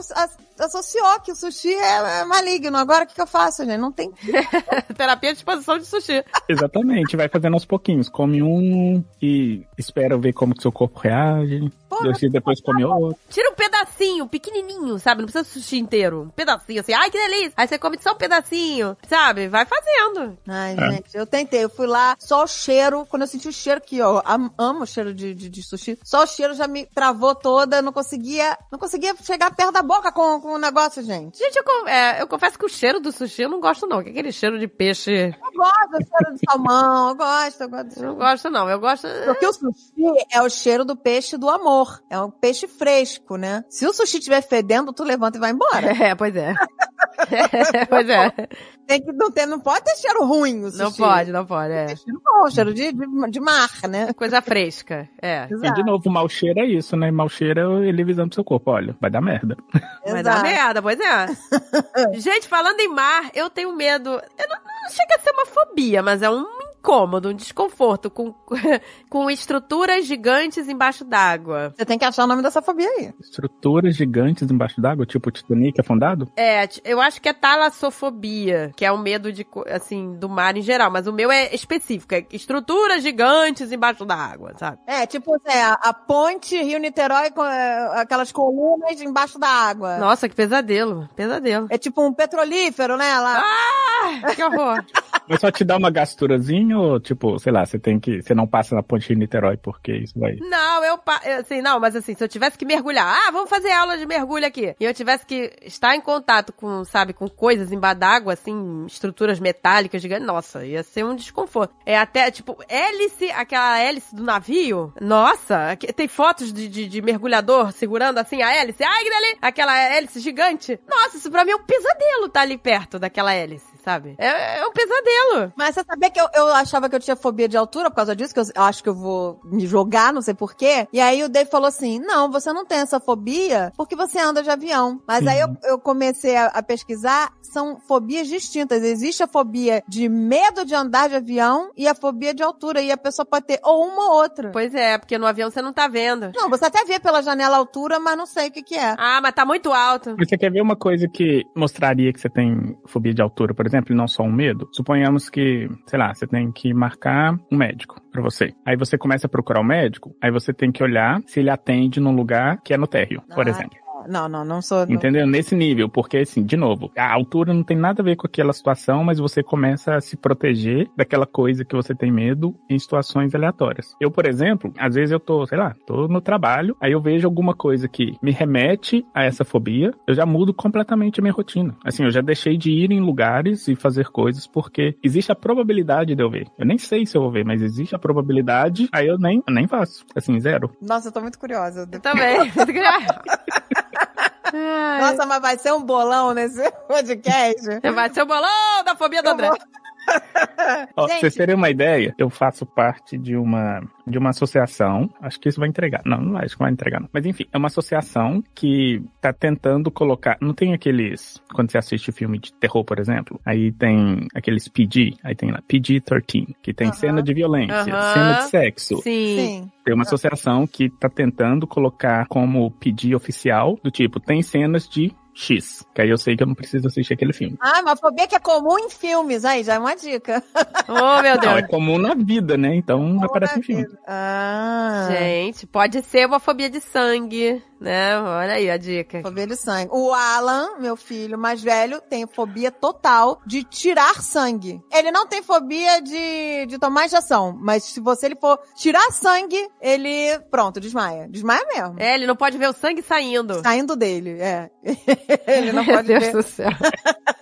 associou que o sushi é, é maligno. Agora o que, que eu faço, gente? Não tem.
Terapia de exposição de sushi.
Exatamente, vai fazendo aos pouquinhos. Come um e espera ver como que seu corpo reage.
Porra,
Depois- depois come outro.
Tira um pedacinho, pequenininho, sabe? Não precisa sushi inteiro. Um pedacinho, assim. Ai, que delícia. Aí você come só um pedacinho, sabe? Vai fazendo.
Ai,
É.
gente, eu tentei. Eu fui lá, só o cheiro. Quando eu senti o cheiro aqui, ó, am- amo o cheiro de, de, de sushi. Só o cheiro já me travou toda. Eu não conseguia, não conseguia chegar perto da boca com, com o negócio, gente.
Gente, eu, é, eu confesso que o cheiro do sushi eu não gosto, não. Que é aquele cheiro de peixe.
Eu gosto do cheiro de salmão, eu gosto, eu gosto
Eu não gosto, não. Eu gosto.
Porque o sushi é o cheiro do peixe do amor. É um peixe fresco, né? Se o sushi estiver fedendo, tu levanta e vai embora.
É, pois é. pois é.
Tem que não, ter, não pode ter cheiro ruim o sushi.
Não pode, não pode. É.
Cheiro bom, cheiro de, de, de mar, né?
Coisa fresca. É.
E de novo, mau cheiro é isso, né? Mau cheiro é ele avisando pro seu corpo, olha, vai dar merda.
Vai dar
Exato.
merda, pois é. Gente, falando em mar, eu tenho medo. Eu não, não chega a ser uma fobia, mas é um incômodo, um desconforto com, com estruturas gigantes embaixo d'água.
Você tem que achar o nome dessa fobia aí.
Estruturas gigantes embaixo d'água, tipo Titanic afundado?
É, eu acho que é talassofobia, que é o medo de, assim, do mar em geral, mas o meu é específico, é estruturas gigantes embaixo da água, sabe?
É, tipo a, a ponte Rio-Niterói com é, aquelas colunas embaixo da água.
Nossa, que pesadelo, pesadelo.
É tipo um petrolífero, né? Lá.
Ah, que horror.
Mas só te dá uma gasturazinha ou, tipo, sei lá, você tem que. Você não passa na ponte de Niterói porque isso vai.
Não, eu, assim, não, mas assim, se eu tivesse que mergulhar, ah, vamos fazer aula de mergulho aqui, e eu tivesse que estar em contato com, sabe, com coisas embaixo d'água, assim, estruturas metálicas gigantes, nossa, ia ser um desconforto. É até, tipo, hélice, aquela hélice do navio, nossa, aqui- tem fotos de, de, de mergulhador segurando, assim, a hélice, ai, que aquela hélice gigante. Nossa, isso pra mim é um pesadelo tá ali perto daquela hélice. Sabe? É, é um pesadelo.
Mas você sabia que eu, eu achava que eu tinha fobia de altura por causa disso? Que eu acho que eu vou me jogar, não sei porquê. E aí o Dave falou assim: não, você não tem essa fobia porque você anda de avião. Mas aí eu, eu comecei a, a pesquisar, são fobias distintas. Existe a fobia de medo de andar de avião e a fobia de altura. E a pessoa pode ter ou uma ou outra.
Pois é, porque no avião você não tá vendo.
Não, você até vê pela janela a altura, mas não sei o que que é.
Ah, mas tá muito alto.
Você quer ver uma coisa que mostraria que você tem fobia de altura, por exemplo, e não só um medo? Suponhamos que, sei lá, você tem que marcar um médico pra você. Aí você começa a procurar o médico, aí você tem que olhar se ele atende num lugar que é no térreo, por
Ah,
exemplo.
Não, não, não sou. não-
Entendeu? Nesse nível, porque assim, de novo, a altura não tem nada a ver com aquela situação, mas você começa a se proteger daquela coisa que você tem medo em situações aleatórias. Eu, por exemplo, às vezes eu tô, sei lá, tô no trabalho, aí eu vejo alguma coisa que me remete a essa fobia, eu já mudo completamente a minha rotina. Assim, eu já deixei de ir em lugares e fazer coisas porque existe a probabilidade de eu ver. Eu nem sei se eu vou ver, mas existe a probabilidade, aí eu nem, eu nem faço. Assim, zero.
Nossa, eu tô muito curiosa.
Eu também. Ai,
Nossa, mas vai ser um bolão nesse podcast.
Vai ser o bolão da fobia do André.
Ó, pra vocês terem uma ideia, eu faço parte de uma, de uma associação. Acho que isso vai entregar. Não, não acho que vai entregar, não. Mas enfim, é uma associação que tá tentando colocar. Não tem aqueles. Quando você assiste filme de terror, por exemplo, aí tem aqueles PG, aí tem lá PG-13, que tem
Aham.
cena de violência,
Aham.
cena de sexo.
Sim.
Sim.
Tem uma associação que tá tentando colocar como PG oficial, do tipo, tem cenas de X. Que aí eu sei que eu não preciso assistir aquele filme.
Ah, uma fobia que é comum em filmes. Aí, já é uma dica.
Oh, meu
Não, é
Deus.
comum na vida, né? Então aparece em filme.
Ah.
Gente, pode ser uma fobia de sangue, né? Olha aí a dica.
Fobia de sangue. O Alan, meu filho mais velho, tem fobia total de tirar sangue. Ele não tem fobia de, de tomar injeção, mas se você ele for tirar sangue, ele, pronto, desmaia. Desmaia mesmo.
É, ele não pode ver o sangue saindo.
Saindo dele, é. ele não pode
Deus
ver.
do céu.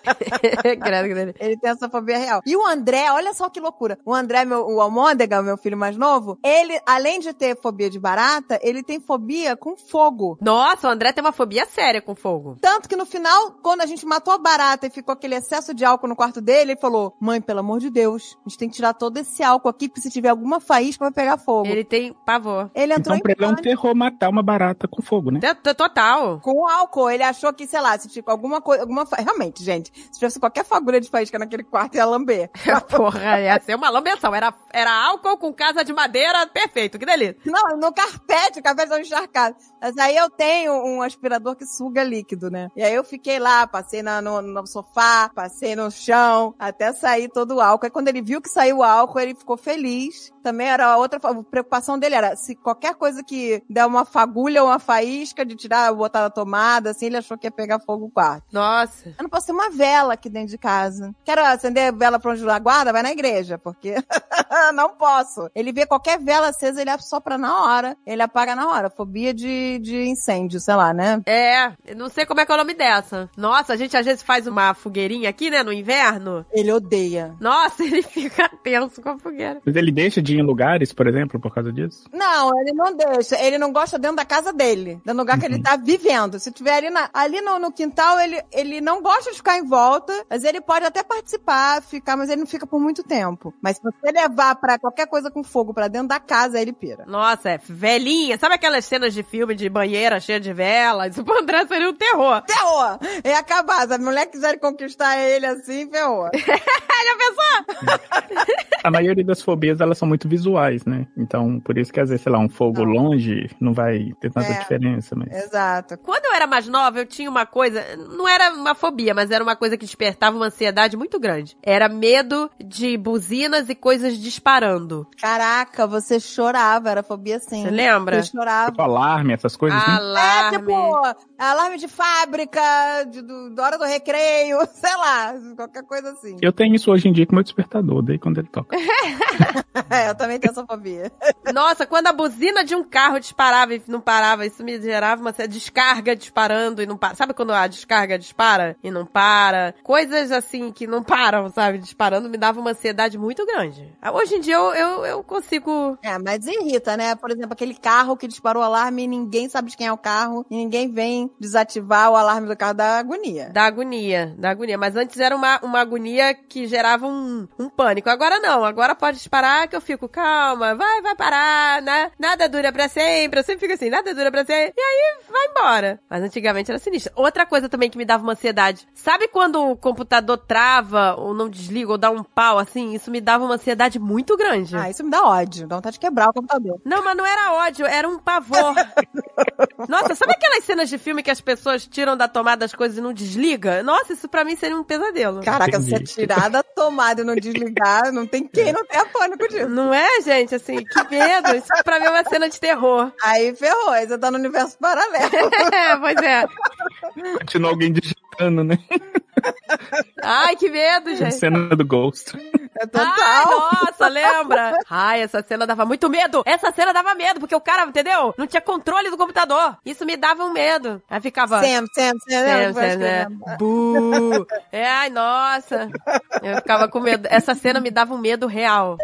Ele tem essa fobia real. E o André, olha só que loucura. O André, meu, o Almôndega, meu filho mais novo, ele, além de ter fobia de barata, ele tem fobia com fogo.
Nossa, o André tem uma fobia séria com fogo.
Tanto que no final, quando a gente matou a barata e ficou aquele excesso de álcool no quarto dele, ele falou: Mãe, pelo amor de Deus, a gente tem que tirar todo esse álcool aqui, porque se tiver alguma faísca vai pegar fogo. Ele,
Ele tem pavor.
entrou
Então,
em
pra ele é um terror matar uma barata com fogo, né?
Total.
com álcool. Ele achou que, sei lá, se tipo alguma coisa, alguma fa... Realmente, gente, se tivesse qualquer fagulha de faísca naquele quarto, ia lamber.
Porra, ia ser uma lambeção. Era, era álcool com casa de madeira, perfeito, que delícia.
Não, no carpete, o carpete tava encharcado. Mas aí eu tenho um aspirador que suga líquido, né? E aí eu fiquei lá, passei na- no, no sofá, passei no chão, até sair todo o álcool. Aí quando ele viu que saiu o álcool, ele ficou feliz. Também era outra a preocupação dele era se qualquer coisa que der uma fagulha ou uma faísca de tirar, botar na tomada, assim, ele achou que ia pegar fogo no quarto.
Nossa.
Eu não posso ter uma vela aqui dentro de casa. Quero acender vela pra onde guarda, vai na igreja, porque não posso. Ele vê qualquer vela acesa, ele assopra na hora. Ele apaga na hora. Fobia de, de incêndio, sei lá, né?
É, não sei como é que é o nome dessa. Nossa, a gente às vezes faz uma fogueirinha aqui, né, no inverno.
Ele odeia.
Nossa, ele fica tenso com a fogueira.
Mas ele deixa de ir em lugares, por exemplo, por causa disso?
Não, ele não deixa. Ele não gosta dentro da casa dele. Do lugar que ele tá vivendo. Se tiver ali, na- ali no, no quintal, ele, ele não gosta de ficar em volta, mas ele pode até participar, ficar, mas ele não fica por muito tempo. Mas se você levar pra qualquer coisa com fogo pra dentro da casa, ele pira.
Nossa, é velhinha. Sabe aquelas cenas de filme de banheira cheia de velas? O André seria um terror.
Ferrou! É acabar. Se a mulher quiser conquistar ele assim, ferrou.
Já pensou?
A maioria das fobias, elas são muito visuais, né? Então, por isso que às vezes, sei lá, um fogo
Não.
longe não vai ter tanta
É.
diferença, mas...
Exato.
Quando eu era mais nova, eu tinha uma coisa, não era uma fobia, mas era uma coisa que despertava uma ansiedade muito grande. Era medo de buzinas e coisas disparando.
Caraca, você chorava, era fobia sim.
Você lembra?
Você chorava.
Tipo alarme, essas coisas, né?
É,
Alarme.
tipo, alarme de fábrica, de, do, da hora do recreio, sei lá, qualquer coisa assim.
Eu tenho isso hoje em dia com meu despertador, daí quando ele toca.
É, eu também tenho essa fobia.
Nossa, quando a buzina de um carro disparava e não parava, isso me gerava uma descarga disparando e não para. Sabe quando a descarga dispara e não para? Coisas assim que não param, sabe? Disparando me dava uma ansiedade muito grande. Hoje em dia eu, eu, eu consigo.
É, mas irrita, né? Por exemplo, aquele carro que disparou o alarme e ninguém sabe de quem é o carro e ninguém vem desativar o alarme do carro da agonia.
Da agonia, da agonia. Mas antes era uma, uma agonia que gerava um, um pânico. Agora não, agora pode disparar que eu fico, calma, vai, vai parar, né? Nada dura pra sempre. Eu sempre fico assim, nada dura pra sempre. E aí vai embora. Mas antigamente era sinistro. Outra coisa também que me dava uma ansiedade. Sabe quando o computador trava ou não desliga ou dá um pau assim? Isso me dava uma ansiedade muito grande.
Ah, isso me dá ódio. Dá vontade de quebrar o computador.
Não, mas não era ódio, era um pavor. Nossa, sabe aquelas cenas de filme que as pessoas tiram da tomada as coisas e não desliga? Nossa, isso pra mim seria um pesadelo.
Caraca,
Entendi.
você tirar da tomada e não desligar, não tem quem não tenha pânico disso.
Não é, gente? Assim, que medo. Isso pra mim é uma cena de terror.
Aí ferrou, aí você tá no universo paralelo.
É, pois é.
Continua alguém digitando, né?
Ai, que medo, gente.
Cena do Ghost.
É
Ai,
total.
nossa, lembra? Ai, essa cena dava muito medo. Essa cena dava medo, porque o cara, entendeu? Não tinha controle do computador. Isso me dava um medo. Aí ficava...
Sam, Sam, Sam,
Sam, né? Bu. É, ai, nossa. Eu ficava com medo. Essa cena me dava um medo real.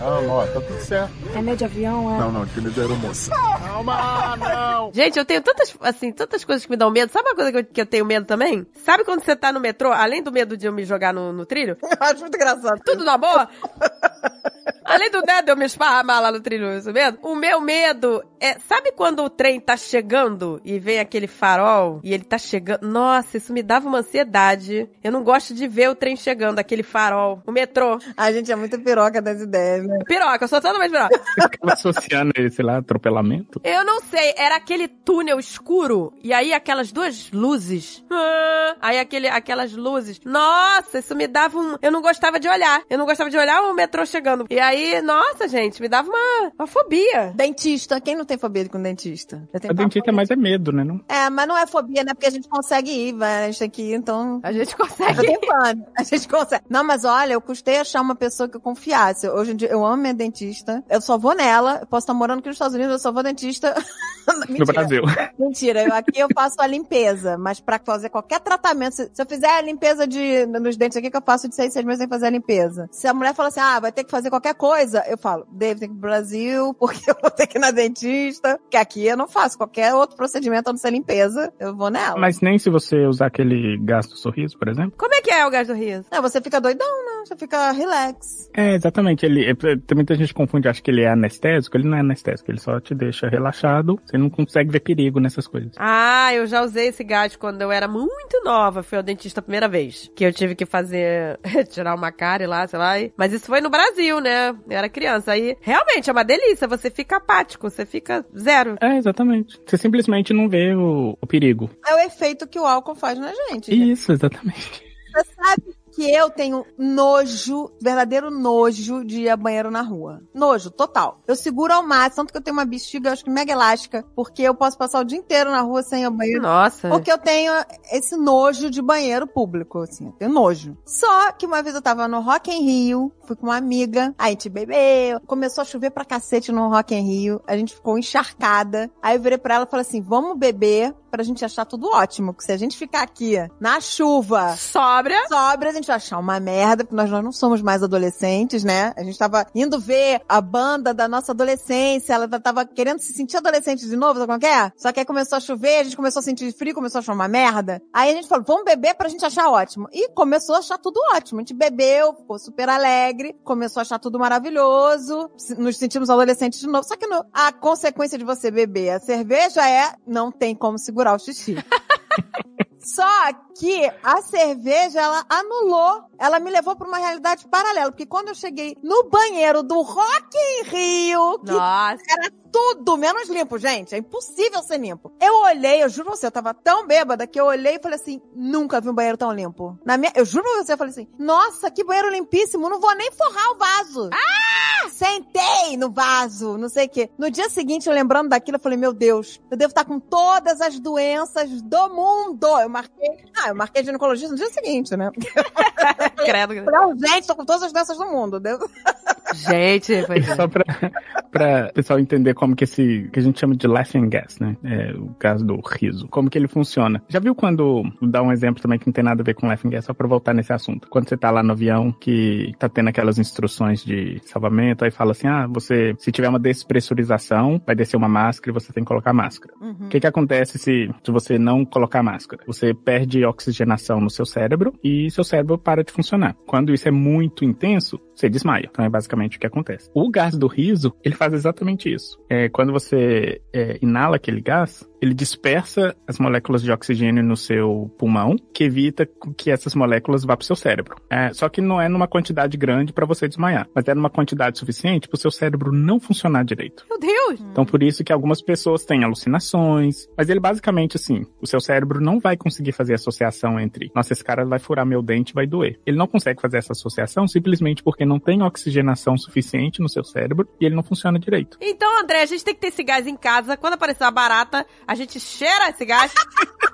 Calma, ó, tá tudo certo.
É de avião, é?
Não, não, aquele da aeromoça. Calma, não.
Gente, eu tenho tantas, assim, tantas coisas que me dão medo. Sabe uma coisa que eu, que eu tenho medo também? Sabe quando você tá no metrô, além do medo de eu me jogar no, no trilho?
Eu acho muito engraçado.
Tudo na boa? Além do de eu me esparramar lá no trilho, isso mesmo? O meu medo é. Sabe quando o trem tá chegando e vem aquele farol e ele tá chegando? Nossa, isso me dava uma ansiedade. Eu não gosto de ver o trem chegando, aquele farol. O metrô.
A gente é muito piroca das ideias, né?
Piroca, eu sou totalmente piroca.
Você ficava associando ele, sei lá, atropelamento.
Eu não sei, era aquele túnel escuro e aí aquelas duas luzes. Ah, aí aquele, aquelas luzes. Nossa, isso me dava um. Eu não gostava de olhar. Eu não gostava de olhar o metrô chegando. E aí, nossa, gente, me dava uma, uma fobia.
Dentista. Quem não tem fobia com dentista? Eu tenho
A dentista é mais é medo, né? Não?
É, mas não é fobia, né? Porque a gente consegue ir, vai, a gente tem que ir, então.
A gente
Eu
consegue.
tenho plano. A gente consegue. Não, mas olha, eu custei achar uma pessoa que eu confiasse. Hoje em dia, eu amo minha dentista. Eu só vou nela. Eu posso estar morando aqui nos Estados Unidos, eu só vou dentista.
No
Mentira.
Brasil.
Mentira, eu, aqui eu faço a limpeza, mas pra fazer qualquer tratamento, se, se eu fizer a limpeza de, nos dentes aqui, que eu faço de seis, seis meses sem fazer a limpeza. Se a mulher fala assim, ah, vai ter que fazer qualquer coisa, eu falo, Dave, tem que ir pro Brasil, porque eu vou ter que ir na dentista, porque aqui eu não faço qualquer outro procedimento a não ser limpeza, eu vou nela.
Mas nem se você usar aquele gás do sorriso, por exemplo.
Como é que é o gás do riso?
Não, você fica doidão, né? Você fica relax.
É, exatamente. Ele, é, tem muita gente que confunde, acha que ele é anestésico. Ele não é anestésico, ele só te deixa relaxado. Você não consegue ver perigo nessas coisas.
Ah, eu já usei esse gás quando eu era muito nova. Fui ao dentista a primeira vez. Que eu tive que fazer, tirar uma cárie lá, sei lá. Mas isso foi no Brasil, né? Eu era criança. Aí, realmente, é uma delícia. Você fica apático, você fica zero.
É, exatamente. Você simplesmente não vê o, o perigo.
É o efeito que o álcool faz na gente. gente.
Isso, exatamente.
Você sabe que eu tenho nojo, verdadeiro nojo de ir a banheiro na rua. Nojo, total. Eu seguro ao máximo, tanto que eu tenho uma bexiga, acho que mega elástica, porque eu posso passar o dia inteiro na rua sem ir ao banheiro.
Nossa.
Porque eu tenho esse nojo de banheiro público, assim, eu tenho nojo. Só que uma vez eu tava no Rock em Rio, fui com uma amiga, a gente bebeu, começou a chover pra cacete no Rock em Rio, a gente ficou encharcada. Aí eu virei pra ela e falei assim, vamos beber pra gente achar tudo ótimo, que se a gente ficar aqui na chuva,
Sóbria.
sobra, a gente vai achar uma merda, porque nós, nós não somos mais adolescentes, né? A gente tava indo ver a banda da nossa adolescência, ela tava querendo se sentir adolescente de novo, sabe como é que é? Só que aí começou a chover, a gente começou a sentir frio, começou a achar uma merda. Aí a gente falou, vamos beber pra gente achar ótimo. E começou a achar tudo ótimo. A gente bebeu, ficou super alegre, começou a achar tudo maravilhoso, nos sentimos adolescentes de novo. Só que no- a consequência de você beber a cerveja é, não tem como segurar o xixi. Só que a cerveja, ela anulou. Ela me levou pra uma realidade paralela. Porque quando eu cheguei no banheiro do Rock em Rio, que
Nossa.
era tudo menos limpo, gente. É impossível ser limpo. Eu olhei, eu juro pra você, eu tava tão bêbada que eu olhei e falei assim, nunca vi um banheiro tão limpo. Na minha, eu juro pra você, eu falei assim, nossa, que banheiro limpíssimo, não vou nem forrar o vaso. Ah! Sentei no vaso, não sei o quê. No dia seguinte, eu lembrando daquilo, eu falei, meu Deus, eu devo estar com todas as doenças do mundo. Eu marquei, ah, eu marquei ginecologista no dia seguinte, né?
Credo.
Eu falei, "Ah, gente, tô com todas as doenças do mundo. Devo...
Gente, é.
Só pra, pra o pessoal entender como que esse, que a gente chama de laughing gas, né? É, o caso do riso. Como que ele funciona. Já viu quando, dá um exemplo também que não tem nada a ver com laughing gas, só pra voltar nesse assunto. Quando você tá lá no avião, que tá tendo aquelas instruções de salvamento, aí fala assim, ah, você, se tiver uma despressurização, vai descer uma máscara e você tem que colocar máscara. O que que acontece se, se você não colocar máscara? Você perde oxigenação no seu cérebro e seu cérebro para de funcionar. Quando isso é muito intenso, você desmaia. Então é basicamente o que acontece. O gás do riso, ele faz exatamente isso. É, quando você é, inala aquele gás, ele dispersa as moléculas de oxigênio no seu pulmão, que evita que essas moléculas vá para o seu cérebro. É, só que não é numa quantidade grande para você desmaiar, mas é numa quantidade suficiente para o seu cérebro não funcionar direito.
Meu Deus!
Então por isso que algumas pessoas têm alucinações, mas ele basicamente assim, o seu cérebro não vai conseguir fazer associação entre, nossa, esse cara vai furar meu dente, vai doer. Ele não consegue fazer essa associação simplesmente porque não tem oxigenação suficiente no seu cérebro e ele não funciona direito.
Então, André, a gente tem que ter esse gás em casa. Quando aparecer uma barata, a gente cheira esse gás.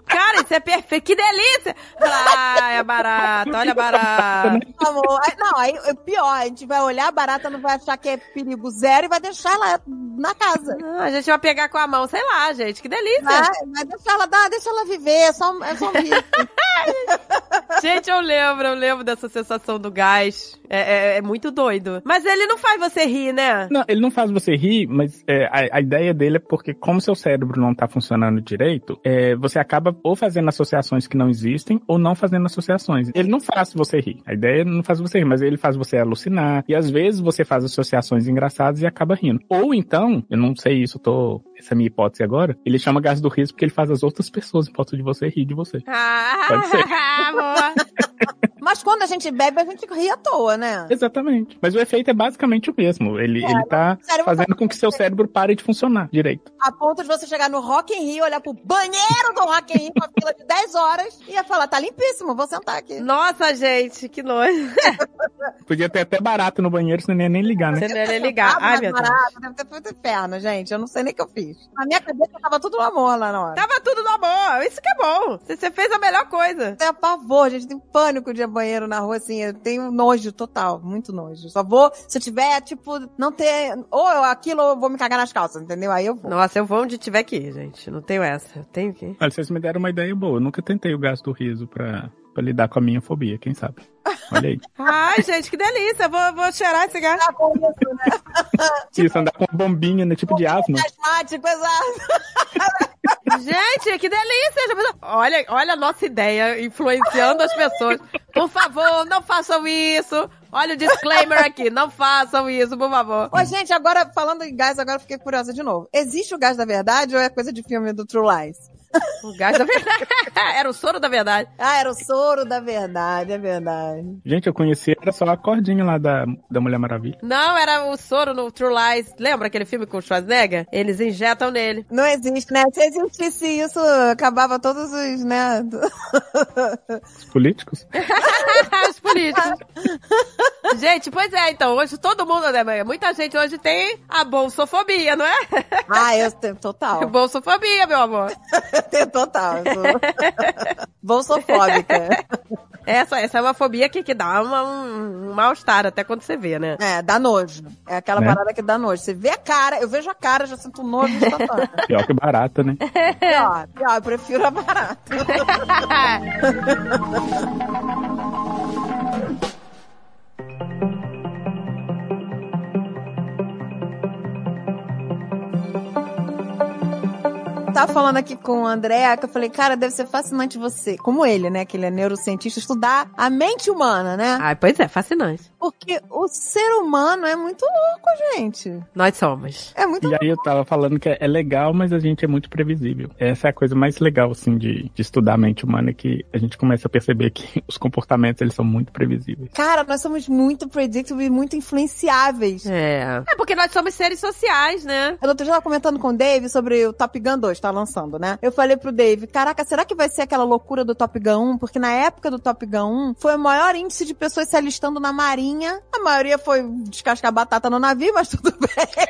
Cara, isso é perfeito. Que delícia! Ai, a barata, olha a barata.
Amor, aí- não, aí é pior, a gente vai olhar, a barata não vai achar que é perigo zero e vai deixar ela na casa.
Ah, a gente vai pegar com a mão, sei lá, gente. Que delícia.
Vai, vai deixar ela, dá, deixa ela viver, é só, um- é só um bicho.
Gente, eu lembro, eu lembro dessa sensação do gás. É, é- é muito doido. Mas ele não faz você rir, né?
Não, ele não faz você rir, mas é, a, a ideia dele é porque, como seu cérebro não tá funcionando direito, é, você acaba ou fazendo associações que não existem ou não fazendo associações. Ele não faz você rir. A ideia não faz você rir, mas ele faz você alucinar. E às vezes você faz associações engraçadas e acaba rindo. Ou então, eu não sei isso, tô. Essa é a minha hipótese agora. Ele chama gás do riso porque ele faz as outras pessoas em ponto de você rir de você.
Ah,
Pode ser.
amor.
Mas quando a gente bebe, a gente ri à toa, né?
Exatamente. Mas o efeito é basicamente o mesmo. Ele, ele tá
sério,
fazendo com que seu cérebro pare de funcionar direito.
A ponto de você chegar no Rock in Rio, olhar pro banheiro do Rock in Rio com a fila de 10 horas e ia falar, tá limpíssimo, vou sentar aqui.
Nossa, gente, que nojo.
Podia ter até barato no banheiro, você não ia nem ligar, né?
Você não ia nem ligar.
Ah,
Ai, meu Deus.
barato, Deve ter feito inferno, gente. Eu não sei nem o que eu fiz. Na minha cabeça tava tudo no amor lá na hora.
Tava tudo no amor. Isso que é bom. Você você fez a melhor coisa.
Tenho pavor, gente. Tenho pânico de banheiro na rua, assim. Eu tenho nojo total, muito nojo. Só vou, se eu tiver, tipo, não ter. Ou eu- aquilo, ou eu vou me cagar nas calças, entendeu? Aí eu vou.
Nossa, eu vou onde tiver que ir, gente. Não tenho essa. Eu tenho que ir.
Olha, vocês me deram uma ideia boa. Eu nunca tentei o gás do riso pra, pra lidar com a minha fobia, quem sabe? Olha aí.
Ai, gente, que delícia. Vou, vou cheirar esse gás.
Tá bom isso, né?
Isso, andar com uma bombinha, né? Tipo de asma.
Asmático, exato.
Gente, que delícia. Olha, olha a nossa ideia influenciando as pessoas. Por favor, não façam isso. Olha o disclaimer aqui. Não façam isso, por favor.
Ô, gente, agora, falando em gás, agora eu fiquei curiosa de novo. Existe o gás da verdade ou é coisa de filme do True Lies?
O gás da verdade. Era o soro da verdade.
Ah, era o soro da verdade, é verdade.
Gente, eu conheci, era só a cordinha lá da, da Mulher Maravilha.
Não, era o soro no True Lies. Lembra aquele filme com o Schwarzenegger? Eles injetam nele.
Não existe, né? Se existisse isso, acabava todos os, né?
Os políticos.
Os políticos. gente, pois é, então, hoje todo mundo, né, muita gente hoje tem a bolsofobia, não é?
Ah, eu tenho total.
Bolsofobia, meu amor.
Tenho total. Bolsofóbica.
Essa, essa é uma fobia que, que dá uma- um, um mal-estar até quando você vê, né?
É, dá nojo. É aquela
Né?
parada que dá nojo. Você vê a cara, eu vejo a cara, já sinto nojo instantâneo.
Pior que barata, né?
pior, pior, eu prefiro a barata. Tava falando aqui com o André, que eu falei, cara, deve ser fascinante você, como ele, né, que ele é neurocientista, estudar a mente humana, né?
Ai, pois é, fascinante.
Porque o ser humano é muito louco, gente.
Nós somos.
É muito
E aí eu tava falando que é é legal, mas a gente é muito previsível. Essa é a coisa mais legal, assim, de, de estudar a mente humana, que a gente começa a perceber que os comportamentos, eles são muito previsíveis.
Cara, nós somos muito predictable e muito influenciáveis.
É. É porque nós somos seres sociais, né?
Eu outro dia tava comentando com o Dave sobre o Top Gun 2, tá lançando, né? Eu falei pro Dave, caraca, será que vai ser aquela loucura do Top Gun 1? Porque na época do Top Gun 1, foi o maior índice de pessoas se alistando na marinha. A maioria foi descascar batata no navio, mas tudo bem.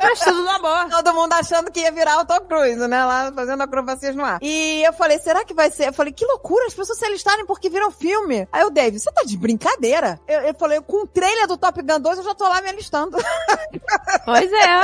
Mas tudo no amor.
Todo mundo achando que ia virar o Tom Cruise, né? Lá fazendo acrobacias no ar. E eu falei, será que vai ser? Eu falei, que loucura, as pessoas se alistarem porque viram filme. Aí o Dave, você tá de brincadeira? Eu, eu falei, com o trailer do Top Gun 2 eu já tô lá me alistando.
Pois é.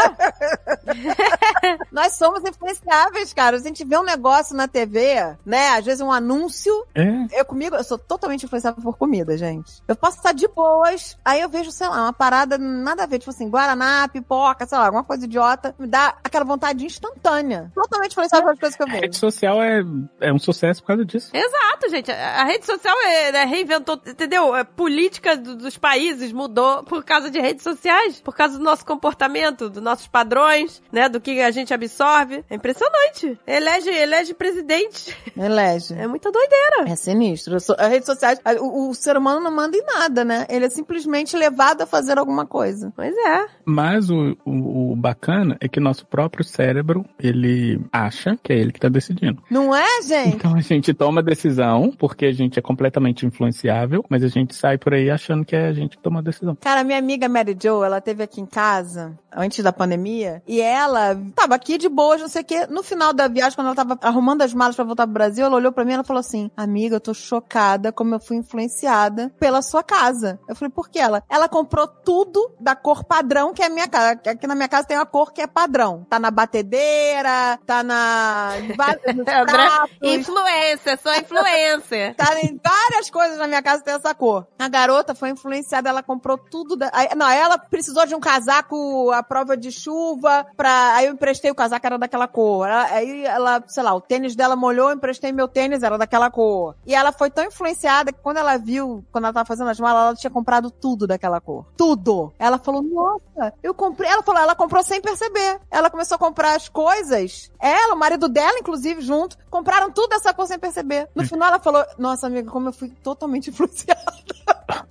Nós somos influenciáveis, cara. A gente vê um negócio na TV, né? Às vezes um anúncio.
É.
Eu comigo, eu sou totalmente influenciável por comida, gente. Eu posso estar de boas, aí eu vejo, sei lá, uma parada nada a ver, tipo assim, Guaraná, pipoca, sei lá, alguma coisa idiota, me dá aquela vontade instantânea. Totalmente influenciável pelas coisas que eu
A
vejo.
rede social é, é um sucesso por causa disso.
Exato, gente. A a rede social é, né, reinventou, entendeu? A política do- dos países mudou por causa de redes sociais, por causa do nosso comportamento, dos nossos padrões, né? Do que a gente absorve. É impressionante. Elege, elege presidente.
Elege.
É muita doideira.
É sinistro. Eu sou- As redes sociais, a- o, o ser humano não manda em nada, né? Ele é simplesmente levado a fazer alguma coisa.
Pois é.
Mas o, o, o bacana é que nosso próprio cérebro, ele acha que é ele que tá decidindo.
Não é, gente?
Então a gente toma decisão, porque a gente é completamente influenciável, mas a gente sai por aí achando que é a gente que toma a decisão.
Cara, minha amiga Mary Jo, ela teve aqui em casa antes da pandemia e ela tava aqui de boa, não sei o quê. No final da viagem, quando ela tava arrumando as malas pra voltar pro Brasil, ela olhou pra mim e ela falou assim: Amiga, eu tô chocada como eu fui influenciada pela sua casa. Eu falei, por que ela? Ela comprou tudo da cor padrão que é a minha casa. Aqui na minha casa tem uma cor que é padrão. Tá na batedeira, tá na. pratos,
influencer, sou influencer.
Tá em várias coisas na minha casa tem essa cor. A garota foi influenciada, ela comprou tudo. Da... não, ela precisou de um casaco à prova de chuva pra. Aí eu emprestei o casaco, era daquela cor. Aí ela, sei lá, o tênis dela molhou, eu emprestei meu tênis, era daquela cor. E ela foi tão influenciada que quando ela viu, quando ela tava fazendo as malas, ela tinha comprado tudo daquela cor. Tudo. Ela falou, nossa, eu comprei. Ela falou, ela comprou sem perceber. Ela começou a comprar as coisas. Ela, o marido dela, inclusive, junto, compraram tudo dessa cor sem perceber. No final ela falou, nossa, amiga, como eu fui totalmente influenciada.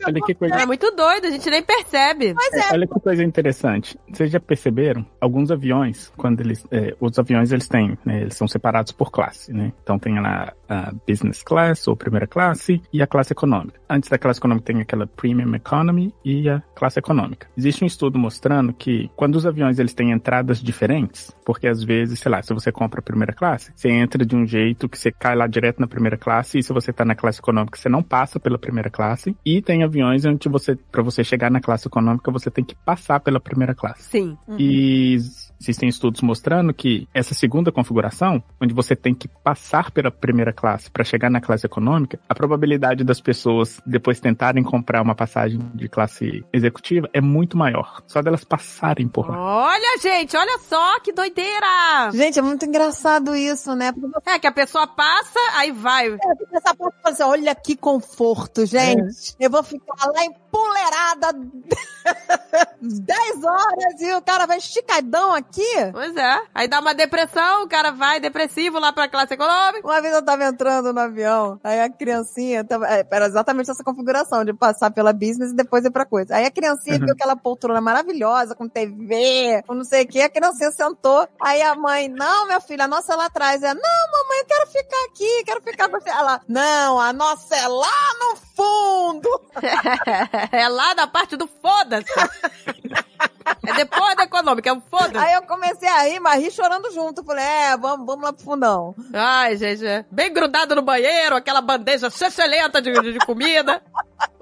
Olha que coisa.
É muito doido, a gente nem percebe.
Mas é,
Olha que coisa interessante. Vocês já perceberam? Alguns aviões, quando eles. é, os aviões eles têm, né, eles são separados por classe, né? Então tem lá a business class ou primeira classe e a classe econômica. Antes da classe econômica tem aquela premium economy e a classe econômica. Existe um estudo mostrando que quando os aviões eles têm entradas diferentes, porque às vezes, sei lá, se você compra a primeira classe, você entra de um jeito que você cai lá direto na primeira classe e se você tá na classe econômica, você não passa pela primeira classe. E tem aviões onde você, para você chegar na classe econômica, você tem que passar pela primeira classe.
Sim.
E existem estudos mostrando que essa segunda configuração, onde você tem que passar pela primeira classe para chegar na classe econômica, a probabilidade das pessoas depois tentarem comprar uma passagem de classe executiva é muito maior. Só delas passarem por lá.
Olha, gente, olha só que doideira.
gente, é muito engraçado isso, né?
É que a pessoa passa, aí vai.
fica essa parte assim, olha que conforto, gente. Eu vou ficar lá empolerada 10 horas e o cara vai esticadão aqui.
Pois é. Aí dá uma depressão, o cara vai depressivo lá pra classe econômica.
Uma vez eu tava entrando no avião, aí a criancinha, tava, é, era exatamente essa configuração, de passar pela business e depois ir pra coisa. Aí a criancinha
Uhum.
viu aquela poltrona maravilhosa, com TV, com não sei o que, a criancinha sentou, aí a mãe, não, meu filho, a nossa é lá atrás. É, não, mamãe, eu quero ficar aqui, quero ficar com você. Ela, não, a nossa é lá no fundo.
é lá da parte do foda-se. É depois da econômica, é um foda-se.
Aí eu comecei a rir, mas ri chorando junto. Falei, é, vamos, vamos lá pro fundão.
Ai, gente, é bem grudado no banheiro, aquela bandeja excelente de, de comida.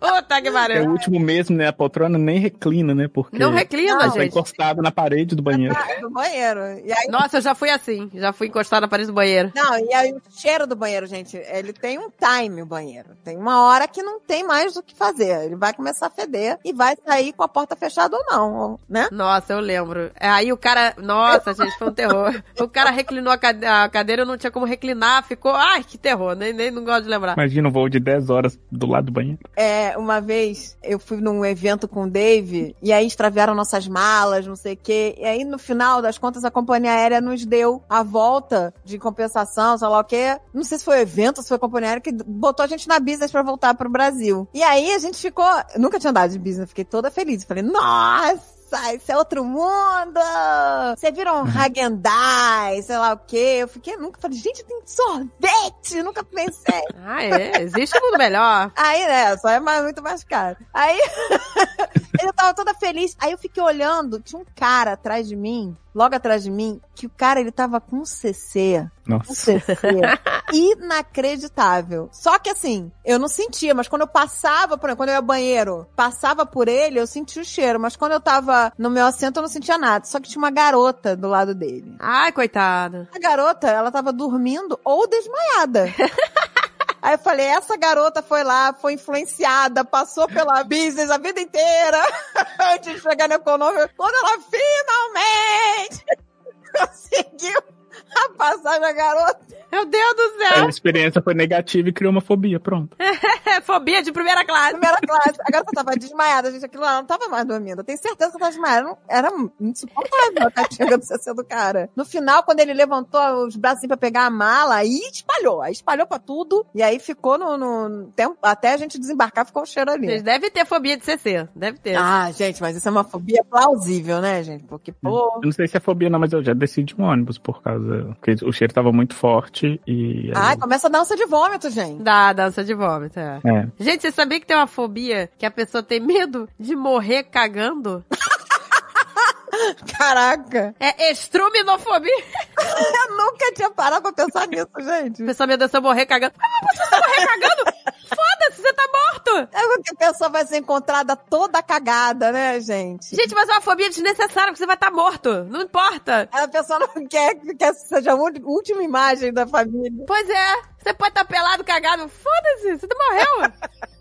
Puta que
É o último mesmo, né? A poltrona nem reclina, né? Porque
Não reclina,
Não,
tá
gente.
encostado na parede do banheiro.
Do banheiro. E aí,
Nossa, eu já fui assim. Já fui encostada na parede do banheiro.
não, e aí o cheiro do banheiro, gente, ele tem um time, o banheiro. Tem uma hora que não tem mais o que fazer. Ele vai começar a feder e vai sair com a porta fechada ou não, né?
Nossa, eu lembro. É, Aí o cara. Nossa, gente, foi um terror. O cara reclinou a cade- a cadeira, eu não tinha como reclinar, ficou. Ai, que terror, nem, nem não gosto de lembrar.
Imagina um voo de 10 horas do lado do banheiro.
É, uma vez eu fui num evento com o Dave e aí extraviaram nossas malas, não sei o quê. E aí, no final das contas, a companhia aérea nos deu a volta de compensação, sei lá o quê. Não sei se foi o evento, se foi a companhia aérea que botou a gente na business pra voltar pro Brasil. E aí a gente ficou. Nunca tinha andado de business, fiquei toda feliz. Falei, nossa! Isso é outro mundo! Você viram um Hagendai, sei lá o quê. Eu fiquei nunca. Falei, gente, tem sorvete! Nunca pensei.
Ah, é? Existe um mundo melhor.
Aí, né, só é mais, muito mais caro. Aí, eu tava toda feliz. Aí eu fiquei olhando, tinha um cara atrás de mim, logo atrás de mim, que o cara ele tava com um CC. Um
Nossa.
CC inacreditável. Só que assim, eu não sentia, mas quando eu passava, por exemplo, quando eu ia ao banheiro, passava por ele, eu sentia o cheiro, mas quando eu tava no meu assento, eu não sentia nada. Só que tinha uma garota do lado dele.
Ai, coitado.
A garota, ela tava dormindo ou desmaiada. Aí eu falei, essa garota foi lá, foi influenciada, passou pela business a vida inteira, antes de chegar no econômico. Quando ela finalmente conseguiu a passagem da garota.
Meu Deus do
A
céu.
experiência foi negativa e criou uma fobia, pronto.
Fobia de primeira classe.
Primeira classe. A garota tava desmaiada, gente. Aquilo lá não tava mais dormindo. Eu tenho certeza que ela tava desmaiada. Não- Era insuportável a catinga do CC do cara. No final, quando ele levantou os braços assim pra pegar a mala, aí espalhou. Aí espalhou pra tudo. E aí ficou no, no tempo. Até a gente desembarcar, ficou o cheiro ali.
Vocês devem ter fobia de CC. Deve ter.
Ah, gente, mas isso é uma fobia plausível, né, gente? Porque, pô.
Eu não sei se é fobia não, mas eu já desci de um ônibus por causa... Porque o cheiro tava muito forte e... aí-
Ai, começa a dança de vômito, gente.
Dá dança de vômito, é.
É.
Gente, você sabia que tem uma fobia que a pessoa tem medo de morrer cagando?
Caraca.
É estruminofobia.
Eu nunca tinha parado pra pensar nisso, gente.
A pessoa medo de eu morrer cagando. Ah, mas você tá morrer cagando? Você tá morto.
É porque a pessoa vai ser encontrada toda cagada, né, gente?
Gente, mas é uma fobia desnecessária, porque você vai estar morto. Não importa.
A pessoa não quer que seja a última imagem da família.
Pois é. Você pode estar pelado, cagado. Foda-se, você morreu.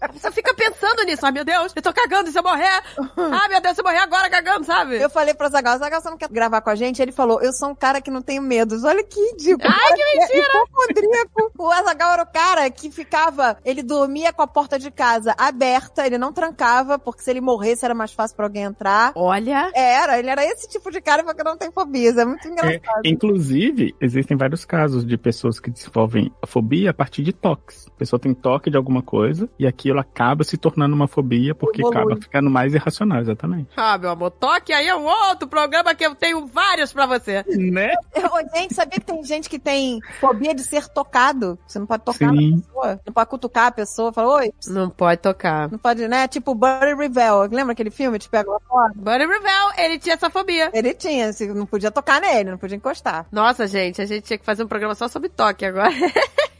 A pessoa fica pensando nisso. Ai, meu Deus, eu tô cagando e se eu morrer? Ai, meu Deus, se eu morrer agora cagando, sabe?
Eu falei pra Zagal, Zagal, você não quer gravar com a gente? Ele falou, eu sou um cara que não tenho medos. Olha que ridículo.
Ai, que mentira!
Hipocondríaco. O Azagal era o cara que ficava, ele dormia com a porta de casa aberta, ele não trancava, porque se ele morresse era mais fácil pra alguém entrar.
Olha.
É, Era, ele era esse tipo de cara porque não tem fobias. É muito
É,
engraçado.
inclusive, existem vários casos de pessoas que desenvolvem a fobia a partir de toques. A pessoa tem toque de alguma coisa e aquilo acaba se tornando uma fobia porque
Evolui.
acaba ficando mais irracional, exatamente.
Ah, meu amor, toque aí é um outro programa que eu tenho vários pra você.
Né?
Eu, gente, sabia que tem gente que tem fobia de ser tocado? Você não pode tocar
Sim.
na pessoa. Não pode cutucar a pessoa. Fala, oi.
Não pode tocar.
Não pode, né? Tipo Buddy Revell. Lembra aquele filme? Te pega lá fora?
Buddy Revell, ele tinha essa fobia.
Ele tinha, assim, não podia tocar nele, não podia encostar.
Nossa, gente, a gente tinha que fazer um programa só sobre toque agora.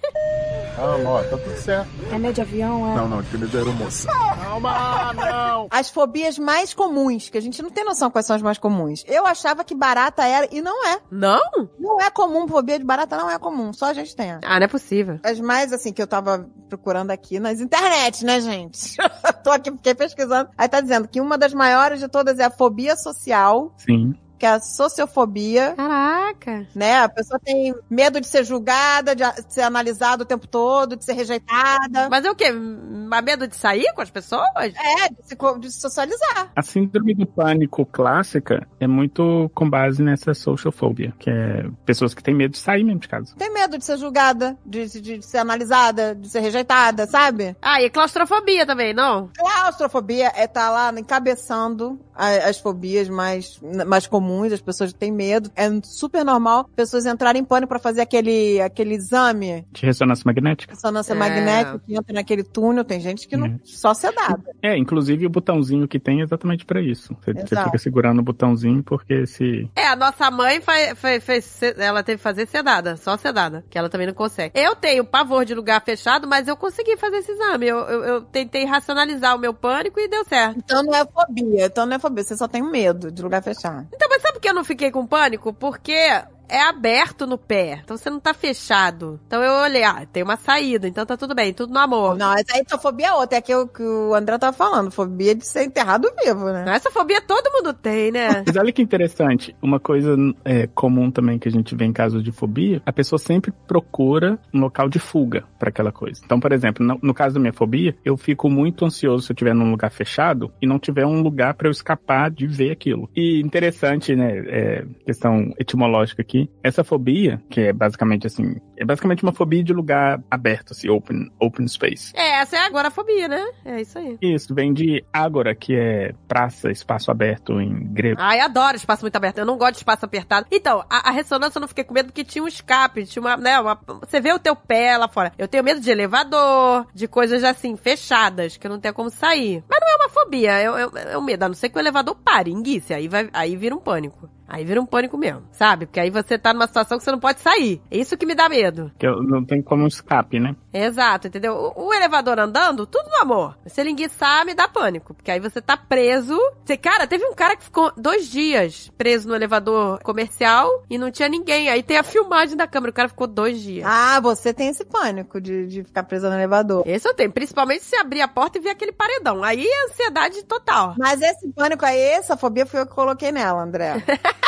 Calma, ó, tá tudo certo.
É medo de avião, é?
Não, não, aquele da aeromoça. Calma, não.
As fobias mais comuns, que a gente não tem noção quais são as mais comuns. Eu achava que barata era, e não é.
Não?
Não é comum, fobia de barata não é comum, só a gente tem.
Ah, não é possível.
As mais, assim, que eu tava procurando aqui nas internet, né, gente? Tô aqui, fiquei pesquisando. Aí tá dizendo que uma das maiores de todas é a fobia social,
Sim.
Que é a sociofobia.
Caraca.
Né? A pessoa tem medo de ser julgada, de a- ser analisada o tempo todo, de ser rejeitada.
Mas é o quê? Mas medo de sair com as pessoas?
É, de se, de se socializar.
A síndrome do pânico clássica é muito com base nessa social phobia, que é pessoas que têm medo de sair mesmo de casa.
Tem medo de ser julgada, de, de- de ser analisada, de ser rejeitada, sabe?
Ah, e claustrofobia também, não?
Claustrofobia é estar lá encabeçando a- as fobias mais, mais comuns, as pessoas têm medo. É super normal pessoas entrarem em pânico pra fazer aquele, aquele exame,
De ressonância magnética.
ressonância
É.
magnética, que entra naquele túnel. Tem gente que não,
É.
só sedada.
É, inclusive o botãozinho que tem é exatamente pra isso. Você, fica segurando o botãozinho porque se.
É, a nossa mãe faz, fez, fez se- ela teve que fazer sedada, só sedada, que ela também não consegue. Eu tenho pavor de lugar fechado, mas eu consegui fazer esse exame. Eu, eu, eu tentei racionalizar o meu pânico e deu certo.
Então não é fobia, então não é fobia, você só tem medo de lugar fechado.
Então, mas sabe por que eu não fiquei com pânico? Porque é aberto no pé, então você não tá fechado. Então eu olhei, ah, tem uma saída, então tá tudo bem, tudo no amor.
Não, essa aí tua fobia é outra, é que o que o André tava falando, fobia de ser enterrado vivo, né?
Essa fobia todo mundo tem, né?
Mas olha que interessante, uma coisa é, comum também que a gente vê em casos de fobia, a pessoa sempre procura um local de fuga para aquela coisa. Então, por exemplo, no, no caso da minha fobia, eu fico muito ansioso se eu estiver num lugar fechado e não tiver um lugar para eu escapar de ver aquilo. E interessante, né, é, questão etimológica aqui, essa fobia, que é basicamente assim, é basicamente uma fobia de lugar aberto, assim, open, open space.
É, essa é a agorafobia, né? É isso aí.
Isso, vem de agora, que é praça, espaço aberto em grego.
Ai, adoro espaço muito aberto. Eu não gosto de espaço apertado. Então, a, a ressonância eu não fiquei com medo porque tinha um escape, tinha uma, né, uma, você vê o teu pé lá fora. Eu tenho medo de elevador, de coisas assim, fechadas, que eu não tenho como sair. Mas não é uma fobia, é, é, é o medo. A não ser que o elevador pare, enguice. Aí, vai, aí vira um pânico. Aí vira um pânico mesmo, sabe? Porque aí você tá numa situação que você não pode sair. É isso que me dá medo.
Que não tem como escape, né?
Exato, entendeu? O, o elevador andando, tudo no amor. Se ele enguiçar, me dá pânico. Porque aí você tá preso. Você, cara, teve um cara que ficou dois dias preso no elevador comercial e não tinha ninguém. Aí tem a filmagem da câmera. O cara ficou dois dias.
Ah, você tem esse pânico de, de ficar presa no elevador.
Esse eu tenho, principalmente se abrir a porta e ver aquele paredão. Aí é ansiedade total.
Mas esse pânico aí, essa fobia foi eu que coloquei nela, André.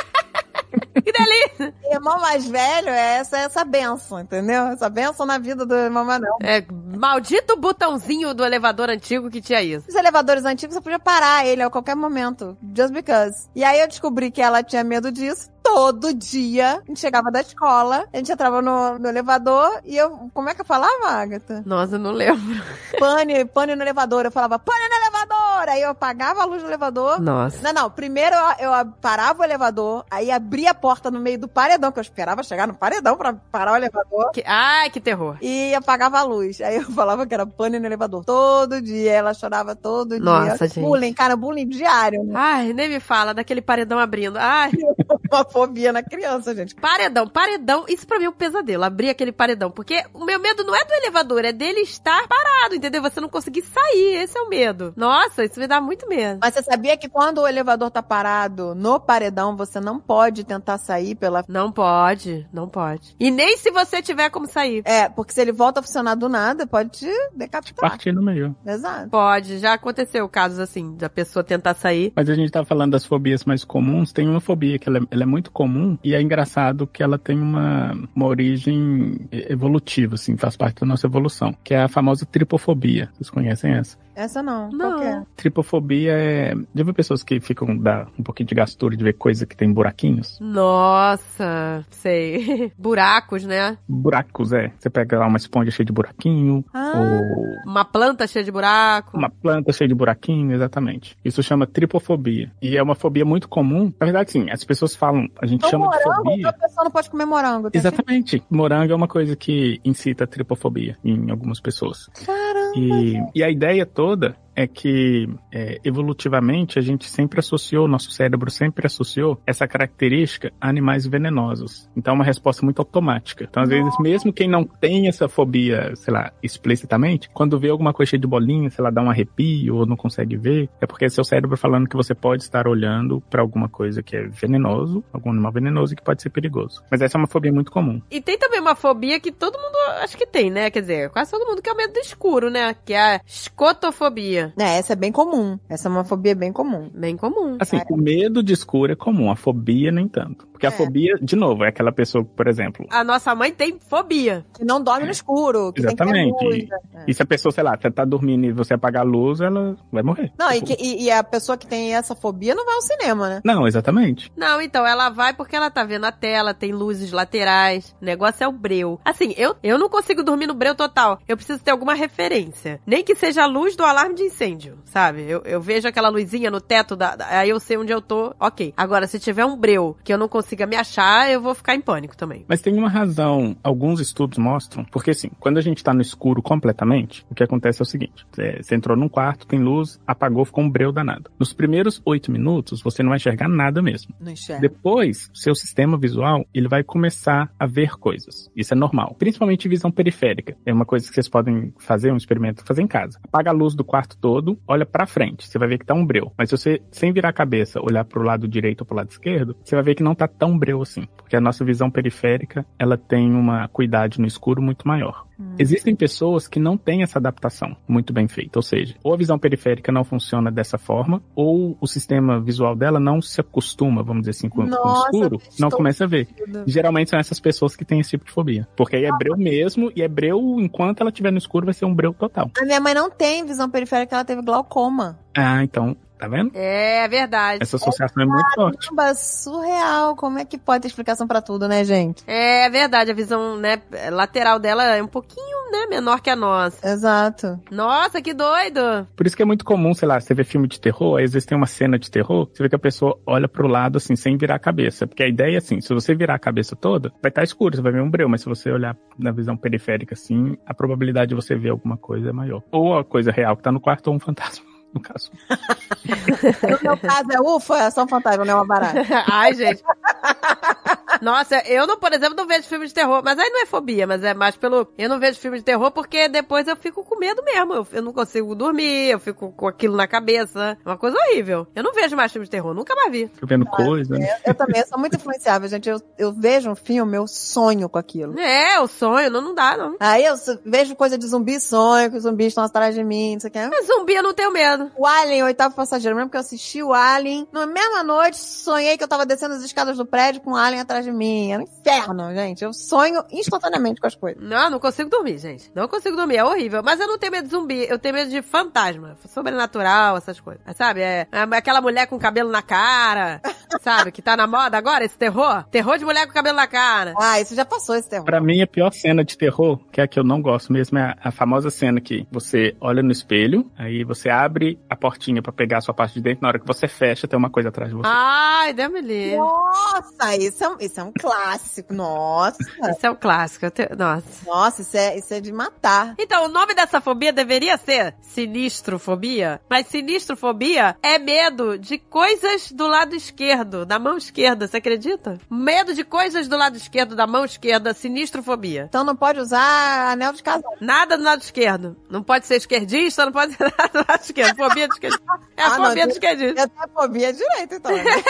Que delícia!
irmão mais velho é essa, essa benção, entendeu? Essa benção na vida do irmão Manel.
É, maldito botãozinho do elevador antigo que tinha isso.
Os elevadores antigos você podia parar ele a qualquer momento. Just because. E aí eu descobri que ela tinha medo disso. Todo dia, a gente chegava da escola, a gente entrava no, no elevador e eu. Como é que eu falava, Agatha?
Nossa, eu não lembro.
Pane, pane no elevador. Eu falava, pane no elevador! Aí eu apagava a luz do elevador.
Nossa.
Não, não. Primeiro eu, eu parava o elevador, aí abria a porta no meio do paredão, que eu esperava chegar no paredão pra parar o elevador.
Que- ai, que terror.
E apagava a luz. Aí eu falava que era pane no elevador todo dia. Ela chorava todo
Nossa,
dia.
gente.
Bullying, cara, bullying diário. Né?
Ai, nem me fala daquele paredão abrindo. Ai,
Fobia na criança, gente.
paredão, paredão. Isso pra mim é um pesadelo, abrir aquele paredão. Porque o meu medo não é do elevador, é dele estar parado, entendeu? Você não conseguir sair. Esse é o medo. Nossa, isso me dá muito medo.
Mas você sabia que quando o elevador tá parado no paredão, você não pode tentar sair pela.
Não pode, não pode. E nem se você tiver como sair.
É, porque se ele volta a funcionar do nada, pode te decapitar.
Partir no meio.
Exato.
Pode, já aconteceu casos assim, da pessoa tentar sair.
Mas a gente tá falando das fobias mais comuns. Tem uma fobia que ela, é- ela é muito comum e é engraçado que ela tem uma, uma origem evolutiva, assim, faz parte da nossa evolução, que é a famosa tripofobia. Vocês conhecem essa?
Essa não.
Não.
Qual que é?
Tripofobia é. Já viu pessoas que ficam dá um pouquinho de gastura de ver coisa que tem buraquinhos?
Nossa, sei. Buracos, né?
Buracos, é. Você pega lá uma esponja cheia de buraquinho,
Ah.
ou
Uma planta cheia de buraco.
Uma planta cheia de buraquinho, exatamente. Isso chama tripofobia. E é uma fobia muito comum. Na verdade, sim, as pessoas falam, a gente
Então,
chama de
morango,
fobia.
a pessoa não pode comer morango. tá
Exatamente. Morango é uma coisa que incita a tripofobia em algumas pessoas.
Caramba.
E, e a ideia toda toda é que, é, evolutivamente, a gente sempre associou, nosso cérebro sempre associou essa característica a animais venenosos. Então é uma resposta muito automática. Então, às vezes, mesmo quem não tem essa fobia, sei lá, explicitamente, quando vê alguma coisa cheia de bolinha, sei lá, dá um arrepio ou não consegue ver, é porque é seu cérebro falando que você pode estar olhando para alguma coisa que é venenoso, algum animal venenoso que pode ser perigoso. Mas essa é uma fobia muito comum.
E tem também uma fobia que todo mundo acho que tem, né? Quer dizer, quase todo mundo que é o medo do escuro, né? Que é a escotofobia.
É, essa é bem comum. Essa é uma fobia bem comum.
Bem comum.
Assim, o medo de escuro é comum, a fobia nem tanto. Porque a
É.
fobia, de novo, é aquela pessoa, por exemplo.
A nossa mãe tem fobia.
Que não dorme no escuro. Que
Exatamente.
Tem que ter luz, né?
E se a pessoa, sei lá, você tá dormindo e você apagar a luz, ela vai morrer.
Não, e,
Tipo,
que- e- e a pessoa que tem essa fobia não vai ao cinema, né?
Não, exatamente.
Não, então, ela vai porque ela tá vendo a tela, tem luzes laterais. O negócio é o breu. Assim, eu, eu não consigo dormir no breu total. Eu preciso ter alguma referência. Nem que seja a luz do alarme de incêndio, sabe? Eu, eu vejo aquela luzinha no teto, da, da- aí eu sei onde eu tô, ok. Agora, se tiver um breu que eu não consiga me achar, eu vou ficar em pânico também.
Mas tem uma razão, alguns estudos mostram, porque assim, quando a gente tá no escuro completamente, o que acontece é o seguinte: você, você entrou num quarto, tem luz, apagou, ficou um breu danado. Nos primeiros oito minutos, você não vai enxergar nada mesmo.
Não enxerga.
Depois, seu sistema visual, ele vai começar a ver coisas. Isso é normal. Principalmente visão periférica. É uma coisa que vocês podem fazer, um experimento, fazer em casa. Apaga a luz do quarto todo, olha pra frente. Você vai ver que tá um breu. Mas se você, sem virar a cabeça, olhar pro lado direito ou pro lado esquerdo, você vai ver que não tá tão breu assim. Porque a nossa visão periférica, ela tem uma acuidade no escuro muito maior. Existem pessoas que não têm essa adaptação muito bem feita, ou seja, ou a visão periférica não funciona dessa forma, ou o sistema visual dela não se acostuma, vamos dizer assim, com, com o
Nossa,
escuro, não começa a ver. Geralmente são essas pessoas que têm esse tipo de fobia. Porque aí é breu mesmo, e é breu enquanto ela estiver no escuro, vai ser um breu total.
A minha mãe não tem visão periférica, ela teve glaucoma.
Ah, então, tá vendo?
É verdade.
Essa associação é muito forte.
Caramba, surreal. Como é que pode ter explicação pra tudo, né, gente?
É verdade, a visão, né, lateral dela é um pouquinho, né, menor que a nossa.
Exato.
Nossa, que doido!
Por isso que é muito comum, sei lá, você vê filme de terror, aí às vezes tem uma cena de terror, você vê que a pessoa olha pro lado assim, sem virar a cabeça. Porque a ideia é assim, se você virar a cabeça toda, vai estar escuro, você vai ver um breu, mas se você olhar na visão periférica assim, a probabilidade de você ver alguma coisa é maior. Ou a coisa real que tá no quarto ou um fantasma. No caso.
No meu caso é ufa, é só um fantasma, não é uma barata.
Ai, gente. Nossa, eu não, por exemplo, não vejo filme de terror, mas aí não é fobia, mas é mais pelo. Eu não vejo filme de terror porque depois eu fico com medo mesmo. Eu, eu não consigo dormir, eu fico com aquilo na cabeça. É uma coisa horrível. Eu não vejo mais filme de terror, nunca mais vi.
Fico vendo coisa, né?
Eu, eu também, eu sou muito influenciável, gente. Eu, eu vejo um filme, eu sonho com aquilo.
É, o sonho, não, não dá, não.
Aí eu vejo coisa de zumbi, sonho que os zumbis estão atrás de mim, não sei o que.
Mas zumbi eu não tenho medo.
O Alien, o oitavo passageiro. Lembra que eu assisti o Alien? Na mesma noite, sonhei que eu tava descendo as escadas do prédio com o Alien atrás de mim. Era um inferno, gente. Eu sonho instantaneamente com as coisas.
Não, não consigo dormir, gente. Não consigo dormir, é horrível. Mas eu não tenho medo de zumbi, eu tenho medo de fantasma, sobrenatural, essas coisas. Sabe? É, é aquela mulher com cabelo na cara, sabe? Que tá na moda agora, esse terror. Terror de mulher com cabelo na cara.
Ah, isso já passou esse terror.
Pra mim, a pior cena de terror, que é a que eu não gosto mesmo, é a, a famosa cena que você olha no espelho, aí você abre a portinha pra pegar a sua parte de dentro, na hora que você fecha, tem uma coisa atrás de você.
Ai, Deus me livre.
Nossa, isso é, um- isso é um clássico. Nossa.
Esse é um clássico. te- Nossa.
Nossa, isso é, isso é de matar.
Então, o nome dessa fobia deveria ser sinistrofobia, mas sinistrofobia é medo de coisas do lado esquerdo, da mão esquerda, você acredita? Medo de coisas do lado esquerdo, da mão esquerda, sinistrofobia.
Então não pode usar anel de casal.
Nada do lado esquerdo. Não pode ser esquerdista, não pode ser nada do lado esquerdo. Fobia de esquerdista. É a
Ah, não,
fobia de
eu-
esquerdista.
Eu tenho fobia direito, então. Né?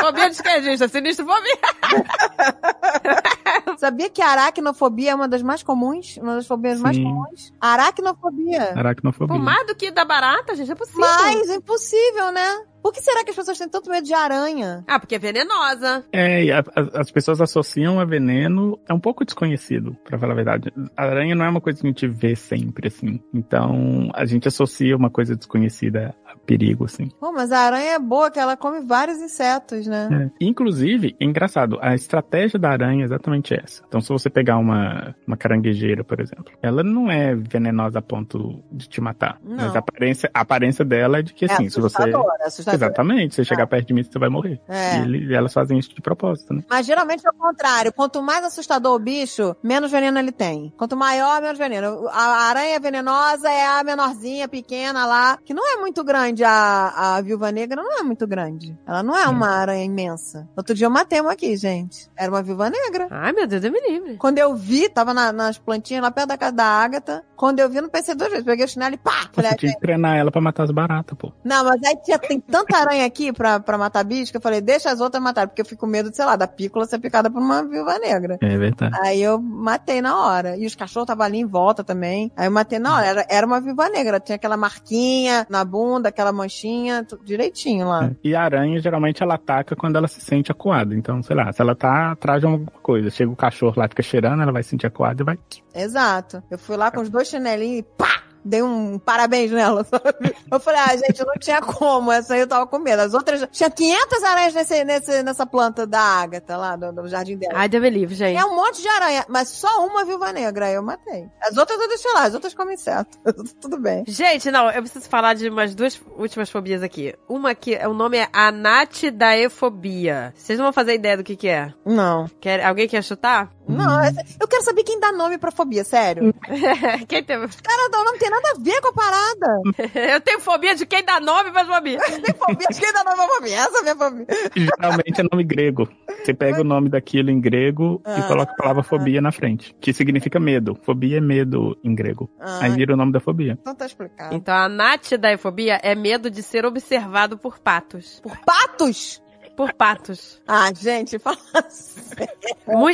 Fobia de esquerdista, sinistrofobia.
Sabia que a aracnofobia é uma das mais comuns? Uma das fobias mais
Sim.
comuns? Aracnofobia.
Aracnofobia.
Mais do que da barata, gente, é possível.
Mas impossível, né? Por que será que as pessoas têm tanto medo de aranha?
Ah, porque é venenosa.
É, e a- a- as pessoas associam a veneno, é um pouco desconhecido, pra falar a verdade. A aranha não é uma coisa que a gente vê sempre, assim. Então, a gente associa uma coisa desconhecida perigo, assim.
Pô, mas a aranha é boa, que ela come vários insetos, né?
É. Inclusive, é engraçado, a estratégia da aranha é exatamente essa. Então, se você pegar uma, uma caranguejeira, por exemplo, ela não é venenosa a ponto de te matar.
Não.
Mas a aparência, a aparência dela é de que, assim,
é
se você...
assustador, é.
Exatamente, se você chegar perto de mim, você vai morrer.
É.
E ele- elas fazem isso de propósito, né?
Mas geralmente é o contrário. Quanto mais assustador o bicho, menos veneno ele tem. Quanto maior, menos veneno. A aranha venenosa é a menorzinha, pequena lá, que não é muito grande. A, a viúva negra não é muito grande. Ela não é uma aranha imensa. Outro dia eu matei uma aqui, gente. Era uma viúva negra.
Ai, meu Deus, Deus me livre.
Quando eu vi, tava na- nas plantinhas lá perto da casa da Ágata. Quando eu vi, não pensei duas vezes. Peguei o chinelo e pá! Falei,
tinha que treinar ela pra matar as baratas, pô.
não, mas aí tinha, tem tanta aranha aqui pra, pra matar bicho que eu falei, deixa as outras matar, porque eu fico com medo, sei lá, da pícola ser picada por uma viúva negra.
É verdade.
Aí eu matei na hora. E os cachorros estavam ali em volta também. Aí eu matei na hora. Era, era uma viúva negra. Tinha aquela marquinha na bunda, aquela manchinha, tudo direitinho lá.
É. E a aranha, geralmente, ela ataca quando ela se sente acuada. Então, sei lá, se ela tá atrás de alguma coisa, chega o cachorro lá, fica cheirando, ela vai se sentir acuada e vai.
Exato. Eu fui lá com os dois chinelinhos e pá! Dei um parabéns nela, sabe? Eu falei, ah, gente, não tinha como. Essa aí eu tava com medo. As outras. Tinha 500 aranhas nesse, nesse, nessa planta da Ágata lá, do, do jardim dela.
Ai, Deus me livre, gente.
É um monte de aranha, mas só uma viúva negra. Aí eu matei. As outras eu deixei lá, as outras comem inseto. Tudo bem.
Gente, não, eu preciso falar de umas duas últimas fobias aqui. Uma que o nome é anatidaefobia. Vocês não vão fazer ideia do que que é?
Não.
Quer, alguém quer chutar?
Não, essa- eu quero saber quem dá nome pra fobia, sério.
quem tem...
Cara, não, não tem nada a ver com a parada.
eu tenho fobia de quem dá nome pra fobia.
Tem fobia, quem dá nome pra fobia? Essa é a minha fobia.
Geralmente é nome grego. Você pega o nome daquilo em grego
Ah.
e coloca a palavra fobia na frente, que significa medo. Fobia é medo em grego.
Ah,
Aí vira o nome da fobia.
então tá explicado.
Então, a anatidaefobia é medo de ser observado por patos.
Por patos?
Por patos.
Ah, gente, fala sério.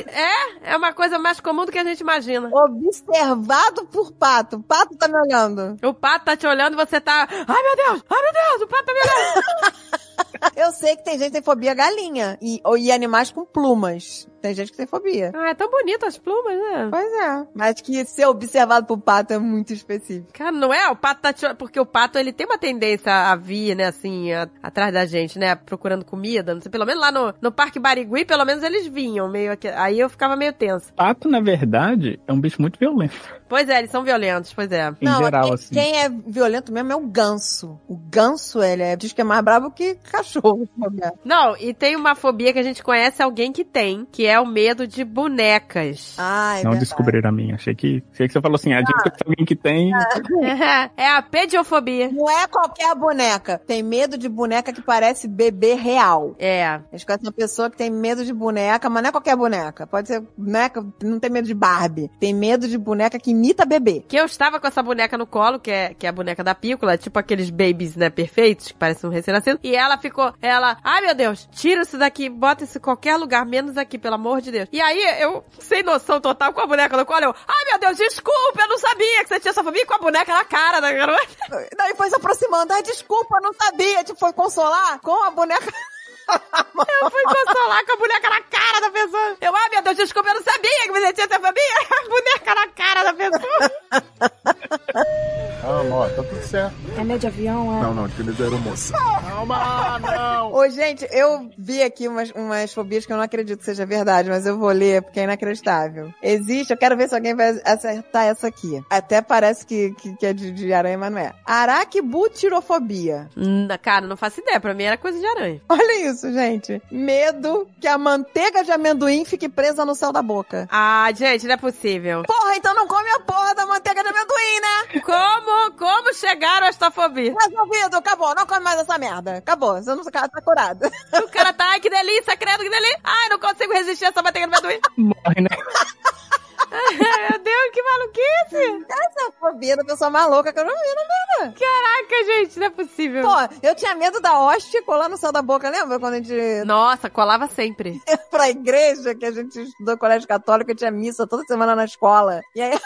É, é uma coisa mais comum do que a gente imagina.
Observado por pato. O pato tá me olhando.
O pato tá te olhando e você tá. Ai, meu Deus! Ai, meu Deus! O pato tá me olhando!
Eu sei que tem gente que tem fobia galinha. E, e animais com plumas. Tem gente que tem fobia.
Ah, é tão bonito as plumas, né?
Pois é. Mas que ser observado por pato é muito específico.
Cara, não é? O pato tá te... Porque o pato, ele tem uma tendência a vir, né, assim, a- atrás da gente, né? Procurando comida. Não sei, pelo menos lá no, no Parque Barigui, pelo menos eles vinham meio aqui. Aí eu ficava meio tensa.
Pato, na verdade, é um bicho muito violento.
Pois é, eles são violentos, pois é.
Em geral,
quem,
assim.
quem é violento mesmo é o ganso. O ganso, ele é, diz que é mais bravo que cachorro.
Não, e tem uma fobia que a gente conhece alguém que tem, que é o medo de bonecas.
Ah, é
não
verdade.
descobriram a minha. Achei que, achei que você falou assim, a gente conhece alguém que tem.
é a pediofobia.
Não é qualquer boneca. Tem medo de boneca que parece bebê real.
É.
Eles conhecem uma pessoa que tem medo de boneca, mas não é qualquer boneca. Pode ser boneca, não tem medo de Barbie. Tem medo de boneca que imita bebê.
Que eu estava com essa boneca no colo, que é, que é a boneca da pícola, tipo aqueles babies, né, perfeitos, que parecem um recém-nascido. E ela ficou, ela, ai meu Deus, tira isso daqui, bota isso em qualquer lugar, menos aqui, pelo amor de Deus. E aí, eu, sem noção total, com a boneca no colo, eu, ai meu Deus, desculpa, eu não sabia que você tinha essa fobia com a boneca na cara da garota.
Daí foi se aproximando. Ai, desculpa, eu não sabia. Tipo, foi consolar com a boneca.
Eu fui consolar com a boneca na cara da pessoa. Eu, ai meu Deus, desculpa, eu não sabia que você tinha essa fobia. A boneca na cara da pessoa.
Calma, ó, tá tudo certo.
É medo de avião, é?
Não, não, de da aeromoça. Calma, não.
Ô, gente, eu vi aqui umas, umas fobias que eu não acredito que seja verdade, mas eu vou ler porque é inacreditável. Existe, eu quero ver se alguém vai acertar essa aqui. Até parece que, que, que é de, de aranha, mas não é. Araquibutirofobia.
Hum, cara, não faço ideia. Pra mim era coisa de aranha.
Olha isso, gente. Medo que a manteiga de amendoim fique presa no céu da boca.
Ah, gente, não é possível.
Porra, então não come a porra da manteiga de amendoim, né?
Como, como chegaram a esta fobia?
Resolvido, acabou. Não come mais essa merda. Acabou. Você não tá curado.
O cara tá, ai, que delícia, credo, que delícia. Ai, não consigo resistir a essa manteiga de amendoim.
Morre, né?
Meu Deus, que maluquice.
Essa fobia da pessoa maluca que eu não vi na vida.
Caraca, gente, não é possível.
Pô, eu tinha medo da hoste colar no céu da boca, lembra? Quando a gente
Nossa, colava sempre.
pra igreja, que a gente estudou colégio católico e tinha missa toda semana na escola. E aí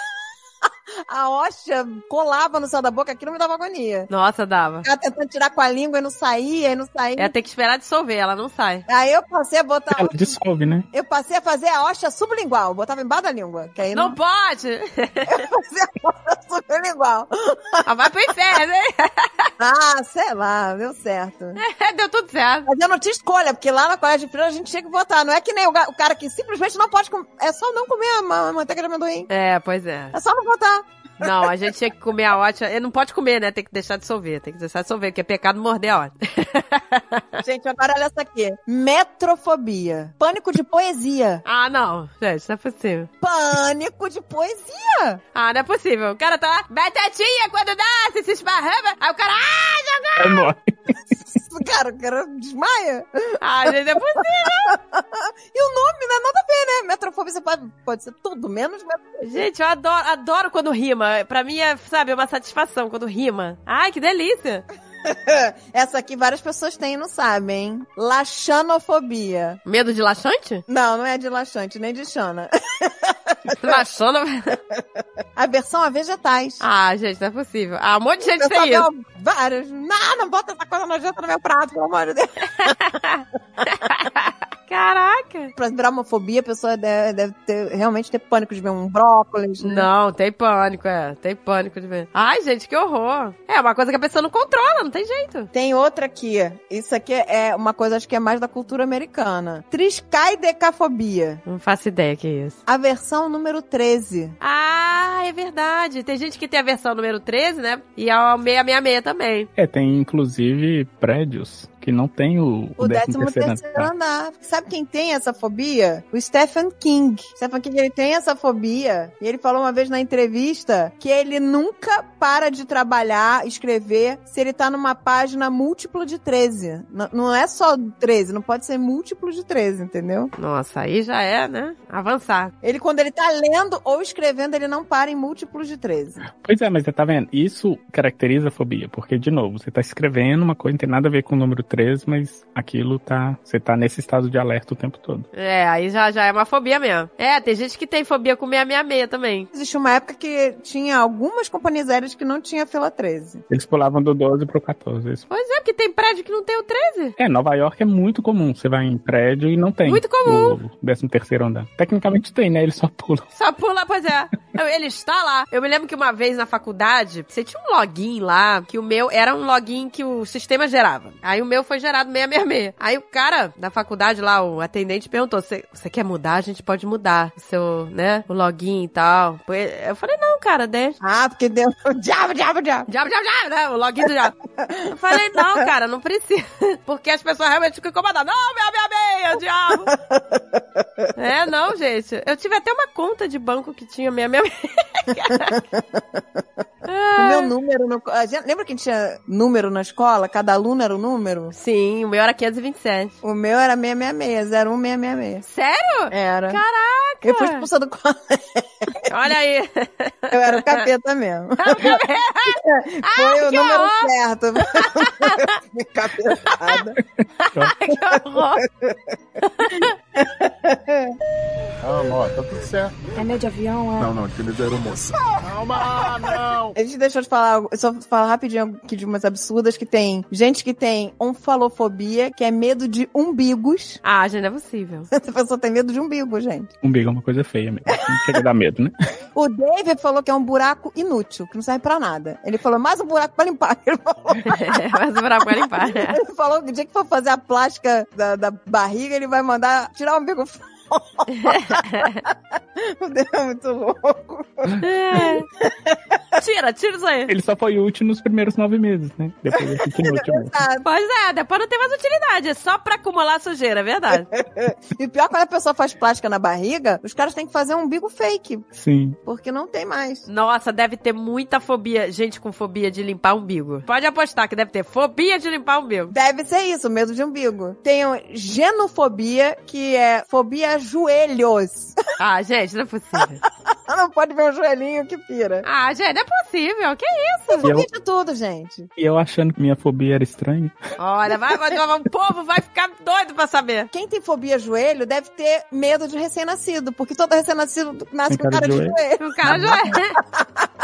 a hóstia colava no céu da boca, aquilo me dava agonia.
Nossa, dava.
Ficava tentando tirar com a língua e não saía, e não saía.
Ia ter que esperar dissolver, ela não sai.
Aí eu passei a botar.
Ela dissolve, né?
Eu passei a fazer a hóstia sublingual, botava embaixo da língua. Que aí não,
Não pode!
eu fazia a hóstia sublingual.
Ah, vai pro inferno, hein?
Ah, sei lá, deu certo.
Deu tudo certo.
Mas eu não tinha escolha, porque lá na colégio de freira a gente tinha que votar. Não é que nem o, o cara que simplesmente não pode comer. É só não comer a ma- manteiga de amendoim.
É, pois é.
É só não votar.
Não, a gente tinha que comer a ótima. Ele não pode comer, né? Tem que deixar dissolver. Tem que deixar dissolver, porque é pecado morder a ótima.
Gente, agora olha essa aqui. Metrofobia. Pânico de poesia.
Ah, não. Gente, não é possível.
Pânico de poesia.
Ah, não é possível. O cara tá lá, batatinha quando nasce, se esparrama. Aí o cara, ah,
Aí morre.
Cara, o cara desmaia.
Ah, gente, é possível.
E o nome não é nada a ver, né? Metrofobia você pode, pode ser tudo, menos metrofobia.
Gente, eu adoro, adoro quando rima. Pra mim é, sabe, uma satisfação quando rima. Ai, que delícia.
Essa aqui várias pessoas têm e não sabem, hein? Laxanofobia.
Medo de laxante?
Não, não é de laxante, nem de xana.
Laxando?
Aversão a vegetais.
Ah, gente, não é possível. Ah, um monte de gente tem isso.
dou Várias. Não, não bota essa coisa nojenta no meu prato, pelo amor de Deus.
Caraca.
Pra virar uma fobia, a pessoa deve, deve ter, realmente ter pânico de ver um brócolis. né?
Não, tem pânico, é. Tem pânico de ver. Ai, gente, que horror. É uma coisa que a pessoa não controla, não tem jeito.
Tem outra aqui. Isso aqui é uma coisa, acho que é mais da cultura americana. Triscaidecafobia.
Não faço ideia que é isso.
A versão número 13.
Ah, é verdade. Tem gente que tem a versão número 13, né? E a 666 também.
É, tem inclusive prédios que não tem o,
O 13
terceiro
terceiro
andar.
andar. Sabe quem tem essa fobia? O Stephen King. Stephen King, ele tem essa fobia. E ele falou uma vez na entrevista que ele nunca para de trabalhar, escrever, se ele tá numa página múltiplo de 13. N- não é só 13, não pode ser múltiplo de 13, entendeu?
Nossa, aí já é, né? Avançar.
Ele, quando ele tá lendo ou escrevendo, ele não para em múltiplos de 13.
Pois é, mas você tá vendo? Isso caracteriza a fobia, porque, de novo, você tá escrevendo uma coisa, não tem nada a ver com o número 13, mas aquilo tá. Você tá nesse estado de alerta o tempo todo.
É, aí já, já é uma fobia mesmo. É, tem gente que tem fobia com 666 também.
Existe uma época que tinha algumas companhias aéreas que não tinha fila 13.
Eles pulavam do 12 pro 14. Isso.
Pois é, porque tem prédio que não tem o 13.
É, Nova York é muito comum. Você vai em prédio e não tem.
Muito comum.
O 13 terceiro andar. Tecnicamente tem, né? Eles só pulam.
Só pula, pois é. Ele está lá. Eu me lembro que uma vez na faculdade, você tinha um login lá, que o meu era um login que o sistema gerava. Aí o meu foi gerado 666. Aí o cara da faculdade lá, o atendente, perguntou: "Você quer mudar? A gente pode mudar o seu, né? O login e tal. Eu falei: não, cara, deixa.
Ah, porque deu diabo, diabo, diabo.
Diabo, diabo, diabo, né? O login do diabo. Eu falei, não, cara, não precisa. Porque as pessoas realmente ficam incomodadas. Não, minha, minha meia, diabo. É, não, gente. Eu tive até uma conta de banco que tinha minha minha.
O meu número no... Lembra que a gente tinha número na escola? Cada aluno era um número?
Sim, o meu era 527.
O meu era 666, 01666.
Sério?
Era.
Caraca!
Eu fui expulsa do colégio.
Olha aí.
Eu era o capeta mesmo.
Ah,
Foi o número
horror!
certo. Capetada.
que horror.
Calma, ó, tá tudo certo.
É meio de avião, é?
Não, não, aqueles aeromoças. Calma, não.
A gente deixou de falar, algo- só falar rapidinho aqui de umas absurdas que tem gente que tem onfalofobia, que é medo de umbigos.
Ah, gente, não é possível.
Essa pessoa tem medo de umbigo, gente.
Umbigo é uma coisa feia mesmo. Não chega a dar medo, né?
O David falou que é um buraco inútil, que não serve pra nada. Ele falou, mais um buraco pra limpar. Ele falou,
Mas o buraco vai limpar, né?
ele falou que o dia que for fazer a plástica da, da barriga, ele vai mandar tirar o umbigo fora. É muito louco.
É. Tira, tira isso aí.
Ele só foi útil nos primeiros nove meses, né? Depois ele fica inútil?
Pois é, depois não tem mais utilidade. É só pra acumular sujeira, é verdade.
E pior, quando a pessoa faz plástica na barriga, os caras têm que fazer um umbigo fake,
Sim.
porque não tem mais.
Nossa, deve ter muita fobia. Gente com fobia de limpar umbigo. Pode apostar que deve ter fobia de limpar umbigo.
Deve ser isso, medo de umbigo. Tem o genofobia, que é fobia joelhos.
Ah, gente, não é possível.
não pode ver o joelhinho que pira.
Ah, gente, não é possível. Que isso?
Eu,
Fobia de tudo, gente.
e eu achando que minha fobia era estranha.
Olha, vai, vai, vai, o povo vai ficar doido pra saber.
Quem tem fobia joelho deve ter medo de recém-nascido, porque todo recém-nascido nasce com cara
cara
de
de
joelho.
O cara já é.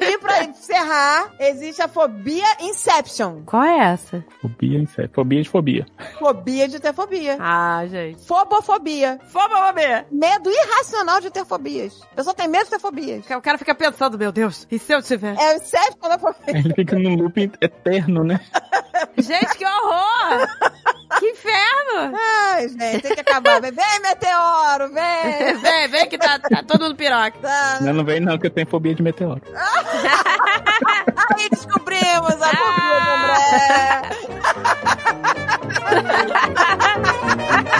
E pra encerrar, existe a fobia Inception.
Qual é essa?
Fobia, sério. Fobia de fobia.
Fobia de ter fobia.
Ah, gente.
Fobofobia.
Fobia.
Medo irracional de ter fobias. A pessoa tem medo de ter fobias.
O cara fica pensando, meu Deus, e se eu tiver?
É o Inception da fobia.
Ele fica num loop eterno, né?
Gente, que horror! Que inferno!
Ai, gente, tem que acabar. Vem, vem, meteoro, vem.
vem, vem que tá, tá todo mundo piroca.
Tá.
Não, não vem não, que eu tenho fobia de meteoro.
Aí descobrimos a fobia do André.